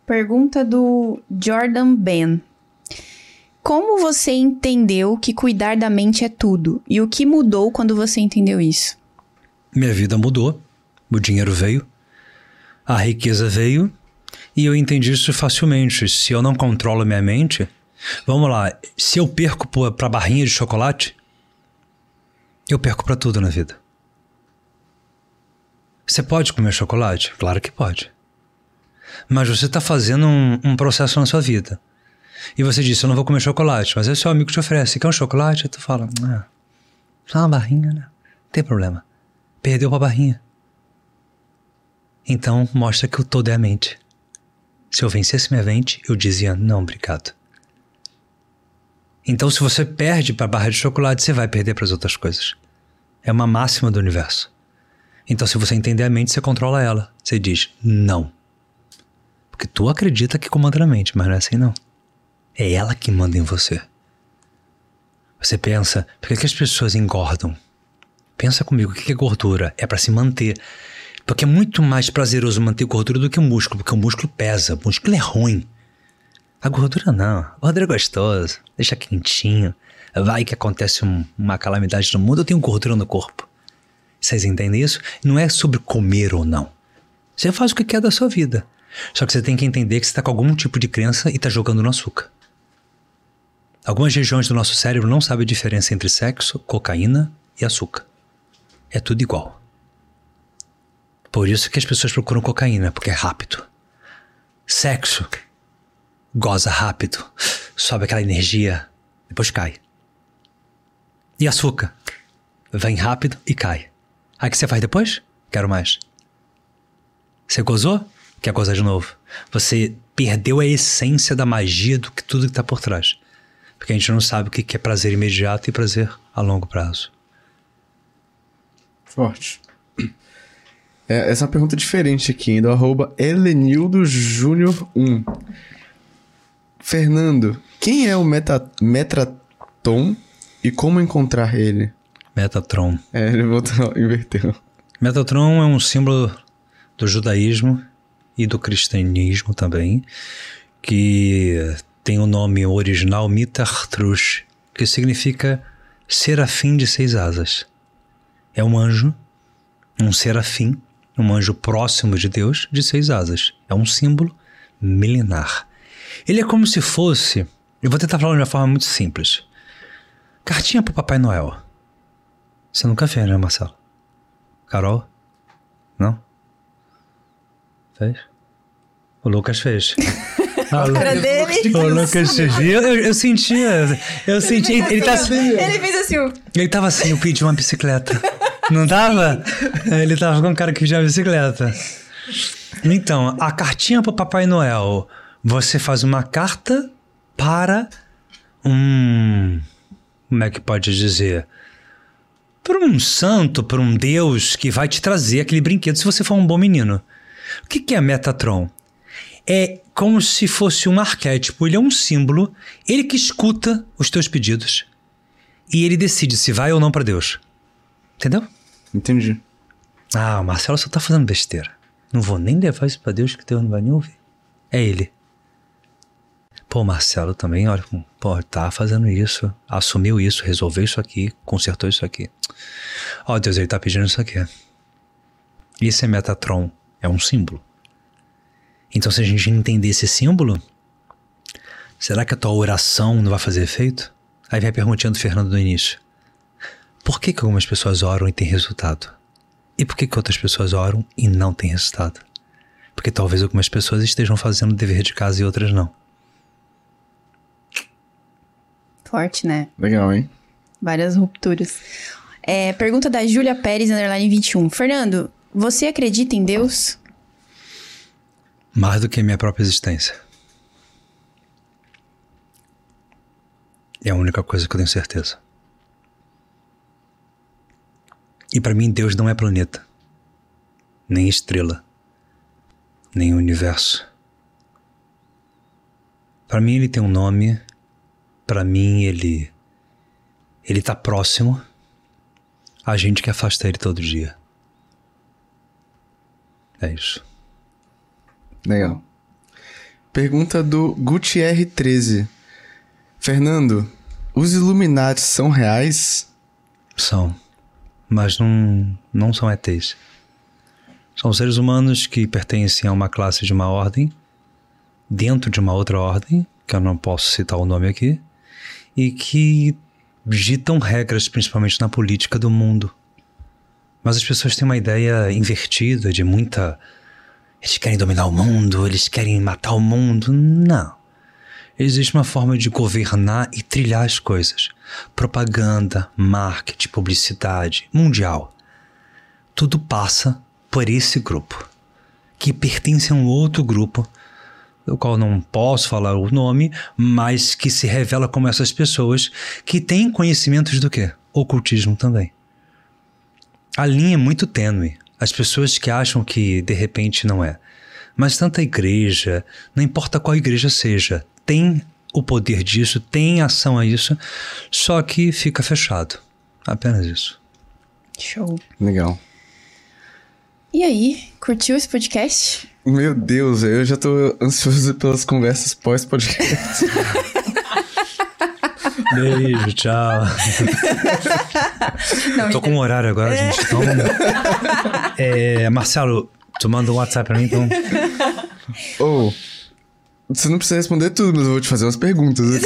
Pergunta do Jordan Ben. Como você entendeu que cuidar da mente é tudo? E o que mudou quando você entendeu isso? Minha vida mudou, o dinheiro veio, a riqueza veio, e eu entendi isso facilmente. Se eu não controlo minha mente, vamos lá, se eu perco para barrinha de chocolate, eu perco para tudo na vida. Você pode comer chocolate? Claro que pode. Mas você está fazendo um, um, processo na sua vida. E você disse, eu não vou comer chocolate, mas aí seu amigo te oferece, quer um chocolate? Aí tu fala, ah, só uma barrinha, né? Não tem problema. Perdeu pra barrinha. Então mostra que o todo é a mente. Se eu vencesse minha mente, eu dizia, não, obrigado. Então, se você perde para a barra de chocolate, você vai perder para as outras coisas. É uma máxima do universo. Então, se você entender a mente, você controla ela. Você diz não. Porque tu acredita que comanda a mente, mas não é assim não. É ela que manda em você. Você pensa, por que, que as pessoas engordam? Pensa comigo, o que é gordura? É para se manter. Porque é muito mais prazeroso manter gordura do que o músculo, porque o músculo pesa, o músculo é ruim. A gordura não. A gordura é gostosa, deixa quentinho. Vai que acontece um, uma calamidade no mundo, eu tenho gordura no corpo. Vocês entendem isso? Não é sobre comer ou não. Você faz o que quer da sua vida. Só que você tem que entender que você está com algum tipo de crença e está jogando no açúcar. Algumas regiões do nosso cérebro não sabem a diferença entre sexo, cocaína e açúcar. É tudo igual. Por isso que as pessoas procuram cocaína, porque é rápido. Sexo goza rápido, sobe aquela energia, depois cai. E açúcar? Vem rápido e cai. Aí o que você faz depois? Quero mais. Você gozou? Quer gozar de novo. Você perdeu a essência da magia do que tudo que está por trás. Porque a gente não sabe o que é prazer imediato e prazer a longo prazo. Forte. É, essa é uma pergunta diferente aqui, do arroba Elenildo Júnior 1. Fernando, quem é o Meta, Metatron e como encontrar ele? Metatron. É, ele voltou, [LAUGHS] inverteu. Metatron é um símbolo do judaísmo e do cristianismo também, que tem o nome original Mitartrush, que significa serafim de seis asas. É um anjo, um serafim, um anjo próximo de Deus de seis asas. É um símbolo milenar. Ele é como se fosse. Eu vou tentar falar de uma forma muito simples. Cartinha pro Papai Noel. Você nunca fez, né, Marcelo? Carol? Não? Fez? O Lucas fez. Ah, [LAUGHS] A cara dele. O Lucas fez. Eu, eu, eu sentia. Eu senti. Ele, ele, tá, Ele fez assim, ele tava assim, eu pedi uma bicicleta. Não tava? Ele tava com um cara que pediu uma bicicleta. Então, a cartinha pro Papai Noel. Você faz uma carta para um. Como é que pode dizer? Para um santo, para um deus que vai te trazer aquele brinquedo se você for um bom menino. O que, que é Metatron? É como se fosse um arquétipo, ele é um símbolo, ele que escuta os teus pedidos e ele decide se vai ou não para Deus. Entendeu? Entendi. Ah, o Marcelo só tá fazendo besteira. Não vou nem levar isso pra Deus que Deus não vai nem ouvir. É ele. Pô, Marcelo também, olha, pô, tá fazendo isso, assumiu isso, resolveu isso aqui, consertou isso aqui. Ó, Deus, ele tá pedindo isso aqui. Isso é Metatron, é um símbolo. Então, se a gente entender esse símbolo, será que a tua oração não vai fazer efeito? Aí vem a perguntinha do Fernando no início. Por que, que algumas pessoas oram e tem resultado? E por que, que outras pessoas oram e não tem resultado? Porque talvez algumas pessoas estejam fazendo o dever de casa e outras não. Forte, né? Legal, hein? Várias rupturas. É, pergunta da Júlia Pérez, underline 21. Fernando, você acredita em Deus? Mais do que minha própria existência. É a única coisa que eu tenho certeza. E para mim, Deus não é planeta, nem estrela, nem universo. Para mim, ele tem um nome. Para mim, ele ele tá próximo a gente que afasta ele todo dia. É isso. Legal. Pergunta do Gutierre13. Fernando, os Illuminati são reais? São. Mas não, não são ETs. São seres humanos que pertencem a uma classe de uma ordem, dentro de uma outra ordem, que eu não posso citar o nome aqui, e que ditam regras, principalmente na política do mundo. Mas as pessoas têm uma ideia invertida de muita. Eles querem dominar o mundo, eles querem matar o mundo. Não. Existe uma forma de governar e trilhar as coisas. Propaganda, marketing, publicidade, mundial. Tudo passa por esse grupo, que pertence a um outro grupo, do qual não posso falar o nome, mas que se revela como essas pessoas que têm conhecimentos do quê? Ocultismo também. A linha é muito tênue. As pessoas que acham que de repente não é. Mas tanta igreja, não importa qual igreja seja, tem o poder disso, tem ação a isso, só que fica fechado. Apenas isso. Show. Legal. E aí, curtiu esse podcast? Meu Deus, eu já tô ansioso pelas conversas pós-podcast. [LAUGHS] Beijo, tchau. Não, Tô com um horário agora, gente. Então, [LAUGHS] é, Marcelo, tu manda um WhatsApp pra mim, então. Ou, você não precisa responder tudo, mas eu vou te fazer umas perguntas. [LAUGHS]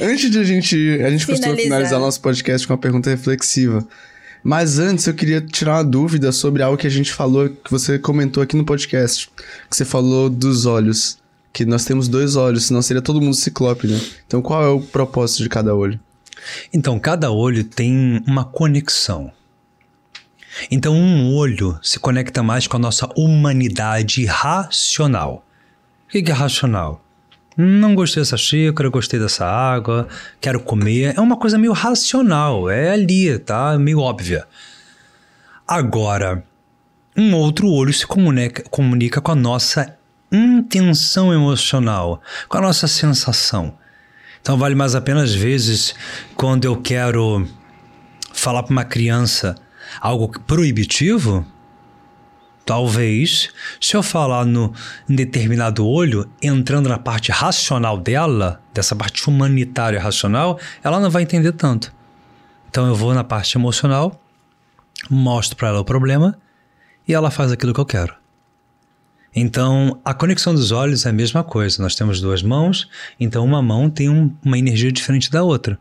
Antes de a gente. A gente costuma Finalizar. finalizar nosso podcast com uma pergunta reflexiva. Mas antes eu queria tirar uma dúvida sobre algo que a gente falou, que você comentou aqui no podcast. Que você falou dos olhos. Que nós temos dois olhos, senão seria todo mundo ciclope, né? Então qual é o propósito de cada olho? Então, cada olho tem uma conexão. Então, um olho se conecta mais com a nossa humanidade racional. O que é racional? Não gostei dessa xícara, gostei dessa água, quero comer. É uma coisa meio racional, é ali, tá? Meio óbvia. Agora, um outro olho se comunica, comunica com a nossa intenção emocional, com a nossa sensação. Então vale mais a pena às vezes quando eu quero falar para uma criança algo proibitivo, talvez se eu falar no em determinado olho, entrando na parte racional dela, dessa parte humanitária racional, ela não vai entender tanto. Então eu vou na parte emocional, mostro para ela o problema e ela faz aquilo que eu quero. Então, a conexão dos olhos é a mesma coisa. Nós temos duas mãos, então uma mão tem um- uma energia diferente da outra.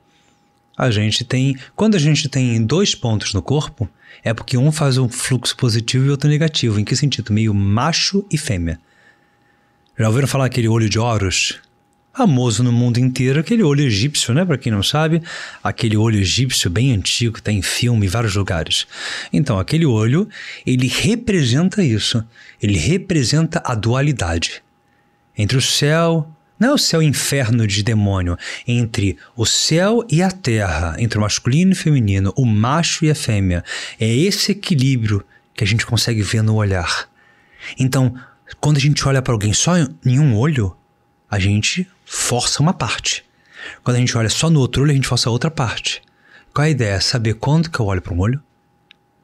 A gente tem. Quando a gente tem dois pontos no corpo, é porque um faz um fluxo positivo e outro negativo. Em que sentido? Meio macho e fêmea. Já ouviram falar aquele olho de Horus? Famoso no mundo inteiro, aquele olho egípcio, né? Para quem não sabe, aquele olho egípcio bem antigo, tem tá em filme em vários lugares. Então, aquele olho, ele representa isso. Ele representa a dualidade entre o céu, não é o céu inferno de demônio, entre o céu e a terra, entre o masculino e o feminino, o macho e a fêmea. É esse equilíbrio que a gente consegue ver no olhar. Então, quando a gente olha para alguém só em um olho, a gente força uma parte. Quando a gente olha só no outro olho, a gente força outra parte. Qual é a ideia? Saber quando que eu olho para um olho,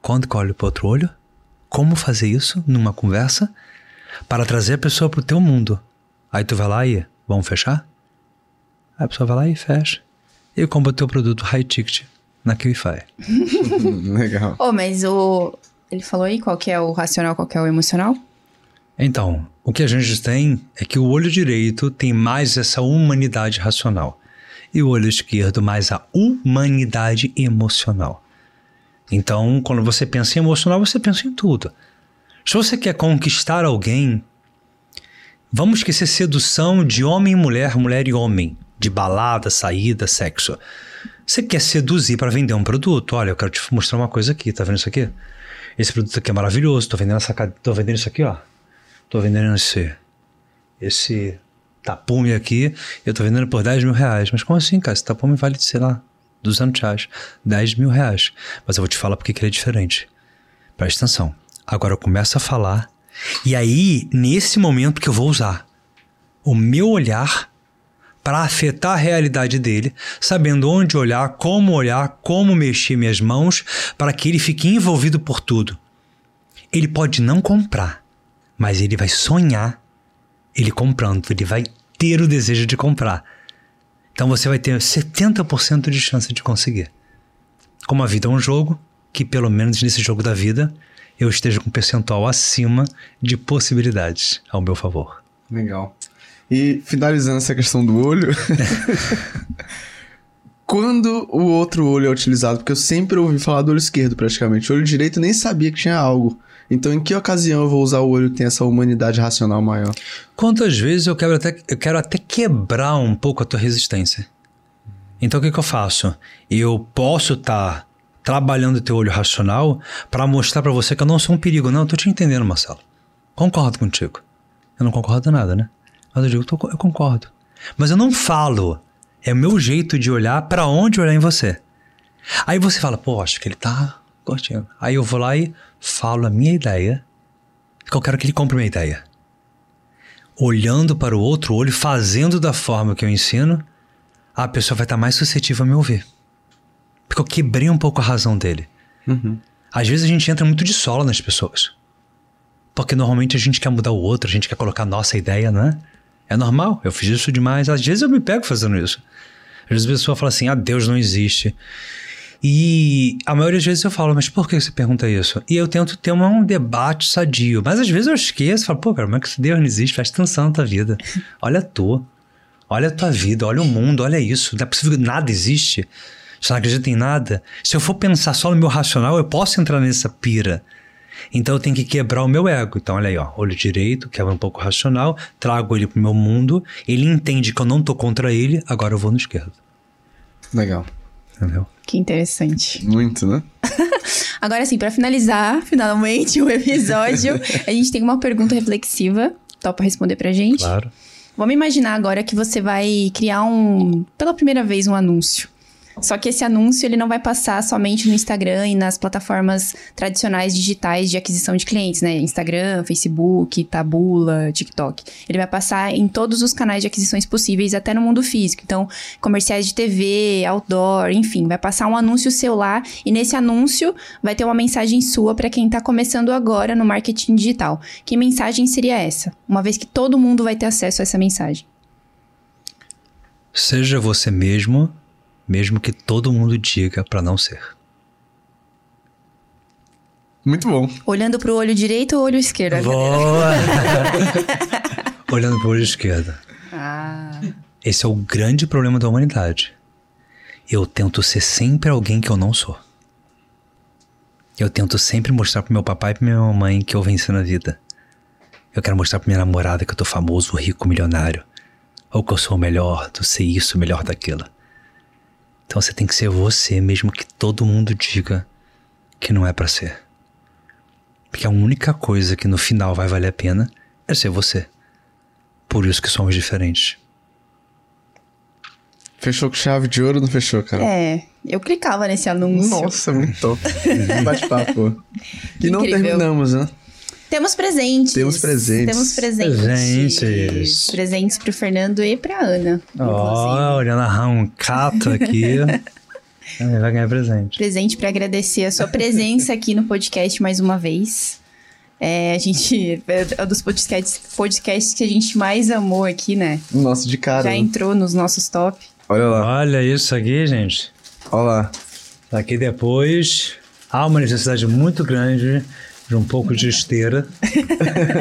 quando que eu olho para outro olho, como fazer isso numa conversa para trazer a pessoa para o teu mundo. Aí tu vai lá e vamos fechar? Aí a pessoa vai lá e fecha. E compra o teu produto high ticket na QIFI. [LAUGHS] Legal. Oh, mas o... Ele falou aí qual que é o racional, qual que é o emocional? Então, o que a gente tem é que o olho direito tem mais essa humanidade racional e o olho esquerdo mais a humanidade emocional. Então, quando você pensa em emocional, você pensa em tudo. Se você quer conquistar alguém, vamos esquecer sedução de homem e mulher, mulher e homem, de balada, saída, sexo. Você quer seduzir para vender um produto? Olha, eu quero te mostrar uma coisa aqui, tá vendo isso aqui? Esse produto aqui é maravilhoso, tô vendendo essa, tô vendendo isso aqui, ó. Tô vendendo esse, esse tapume aqui, eu tô vendendo por 10 mil reais. Mas como assim, cara? Esse tapume vale, sei lá, 200 reais. 10 mil reais. Mas eu vou te falar porque que ele é diferente. Presta atenção. Agora eu começo a falar, e aí, nesse momento que eu vou usar o meu olhar para afetar a realidade dele, sabendo onde olhar, como olhar, como mexer minhas mãos, para que ele fique envolvido por tudo. Ele pode não comprar, mas ele vai sonhar ele comprando, ele vai ter o desejo de comprar. Então você vai ter 70% de chance de conseguir. Como a vida é um jogo, que pelo menos nesse jogo da vida eu esteja com um percentual acima de possibilidades ao meu favor. Legal. E finalizando essa questão do olho, [LAUGHS] quando o outro olho é utilizado, porque eu sempre ouvi falar do olho esquerdo praticamente, o olho direito nem sabia que tinha algo. Então, em que ocasião eu vou usar o olho que tem essa humanidade racional maior? Quantas vezes eu quero até, eu quero até quebrar um pouco a tua resistência? Então, o que, que eu faço? Eu posso estar tá trabalhando o teu olho racional para mostrar para você que eu não sou um perigo. Não, eu tô te entendendo, Marcelo. Concordo contigo. Eu não concordo nada, né? Mas eu digo, eu concordo. Mas eu não falo. É o meu jeito de olhar para onde olhar em você. Aí você fala, pô, acho que ele tá curtindo. Aí eu vou lá e falo a minha ideia, que eu quero que ele compre minha ideia. Olhando para o outro olho, fazendo da forma que eu ensino, a pessoa vai estar mais suscetível a me ouvir. Porque eu quebrei um pouco a razão dele. Uhum. Às vezes a gente entra muito de sola nas pessoas. Porque normalmente a gente quer mudar o outro, a gente quer colocar a nossa ideia, não é? Normal, eu fiz isso demais. Às vezes eu me pego fazendo isso. Às vezes a pessoa fala assim: ah, Deus não existe. E a maioria das vezes eu falo, mas por que você pergunta isso? E eu tento ter uma, um debate sadio. Mas às vezes eu esqueço, falo, pô, cara, como é que esse Deus não existe? Faz atenção na tua vida. Olha a tua. Olha a tua vida, olha o mundo, olha isso. Não é possível que nada existe. Você não acredita em nada? Se eu for pensar só no meu racional, eu posso entrar nessa pira. Então eu tenho que quebrar o meu ego. Então, olha aí, ó, olho direito, que é um pouco racional, trago ele pro meu mundo, ele entende que eu não tô contra ele, agora eu vou no esquerdo. Legal. Entendeu? Que interessante. Muito, né? [LAUGHS] Agora sim, para finalizar, finalmente, o episódio, [LAUGHS] a gente tem uma pergunta reflexiva. Topa responder pra gente? Claro. Vamos imaginar agora que você vai criar um, pela primeira vez, um anúncio. Só que esse anúncio ele não vai passar somente no Instagram e nas plataformas tradicionais digitais de aquisição de clientes, né? Instagram, Facebook, Tabula, TikTok. Ele vai passar em todos os canais de aquisições possíveis, até no mundo físico. Então, comerciais de TV, outdoor, enfim, vai passar um anúncio seu lá e nesse anúncio vai ter uma mensagem sua para quem está começando agora no marketing digital. Que mensagem seria essa? Uma vez que todo mundo vai ter acesso a essa mensagem. Seja você mesmo mesmo que todo mundo diga para não ser. Muito bom. Olhando para o olho direito ou olho esquerdo? Boa! [LAUGHS] Olhando para o olho esquerdo. Ah. Esse é o grande problema da humanidade. eu tento ser sempre alguém que eu não sou. Eu tento sempre mostrar pro meu papai e pra minha mamãe que eu venci na vida. Eu quero mostrar pra minha namorada que eu tô famoso, rico, milionário. Ou que eu sou o melhor do ser isso, o melhor daquilo. Então você tem que ser você, mesmo que todo mundo diga que não é pra ser. Porque a única coisa que no final vai valer a pena é ser você. Por isso que somos diferentes. Fechou com chave de ouro ou não fechou, cara? É, eu clicava nesse anúncio. Nossa, muito top. [LAUGHS] Bate-papo. E não Incrível. terminamos, né? Temos presentes. Temos presentes. Temos presentes. Presentes. Presentes pro Fernando e pra Ana. Ó, olhando a um cato aqui. [LAUGHS] Ele vai ganhar presente. Presente pra agradecer a sua presença aqui no podcast mais uma vez. É, a gente. É um dos podcasts, podcasts que a gente mais amou aqui, né? Nossa, de cara. Já né? entrou nos nossos top. Olha lá, Olha isso aqui, gente. olha lá. Aqui depois há uma necessidade muito grande de um pouco de esteira.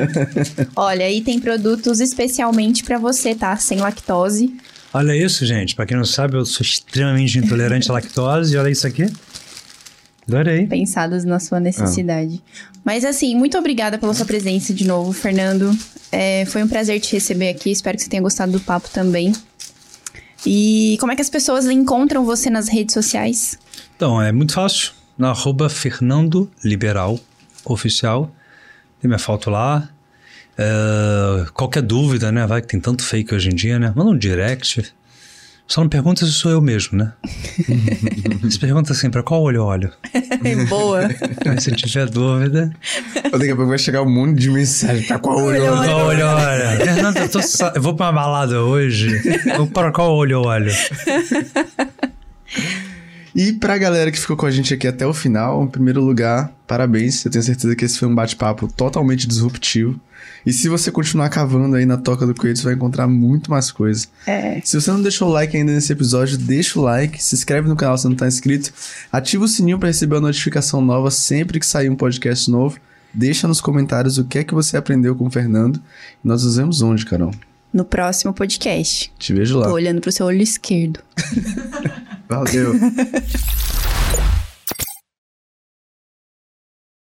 [LAUGHS] Olha, aí tem produtos especialmente pra você, tá? Sem lactose. Olha isso, gente. Pra quem não sabe, eu sou extremamente intolerante à lactose. Olha isso aqui. Adorei. pensados na sua necessidade. Mas assim, muito obrigada pela sua presença de novo, Fernando. É, foi um prazer te receber aqui. Espero que você tenha gostado do papo também. E como é que as pessoas encontram você nas redes sociais? Então, é muito fácil. Na arroba Fernando Liberal Oficial. Tem minha foto lá. É, qualquer dúvida, né? Vai que tem tanto fake hoje em dia, né? Manda um direct. Só não pergunta se sou eu mesmo, né? [LAUGHS] Você pergunta assim, pra qual olho eu olho? Boa. Aí, [LAUGHS] se tiver dúvida, Daqui a pouco vai chegar um monte de mensagem. Pra qual olho? Olha, pra qual olho eu olho? Fernando, eu, tô eu vou pra uma balada hoje. Eu- Para qual olho eu olho? E pra galera que ficou com a gente aqui até o final, em primeiro lugar, parabéns. Eu tenho certeza que esse foi um bate-papo totalmente disruptivo. E se você continuar cavando aí na toca do coelho, você vai encontrar muito mais coisa. É. Se você não deixou o like ainda nesse episódio, deixa o like, se inscreve no canal se não tá inscrito, ativa o sininho para receber a notificação nova sempre que sair um podcast novo. Deixa nos comentários o que é que você aprendeu com o Fernando. E nós nos vemos onde, Carol? No próximo podcast. Te vejo lá. Tô olhando pro seu olho esquerdo. [LAUGHS] That'll do. [LAUGHS]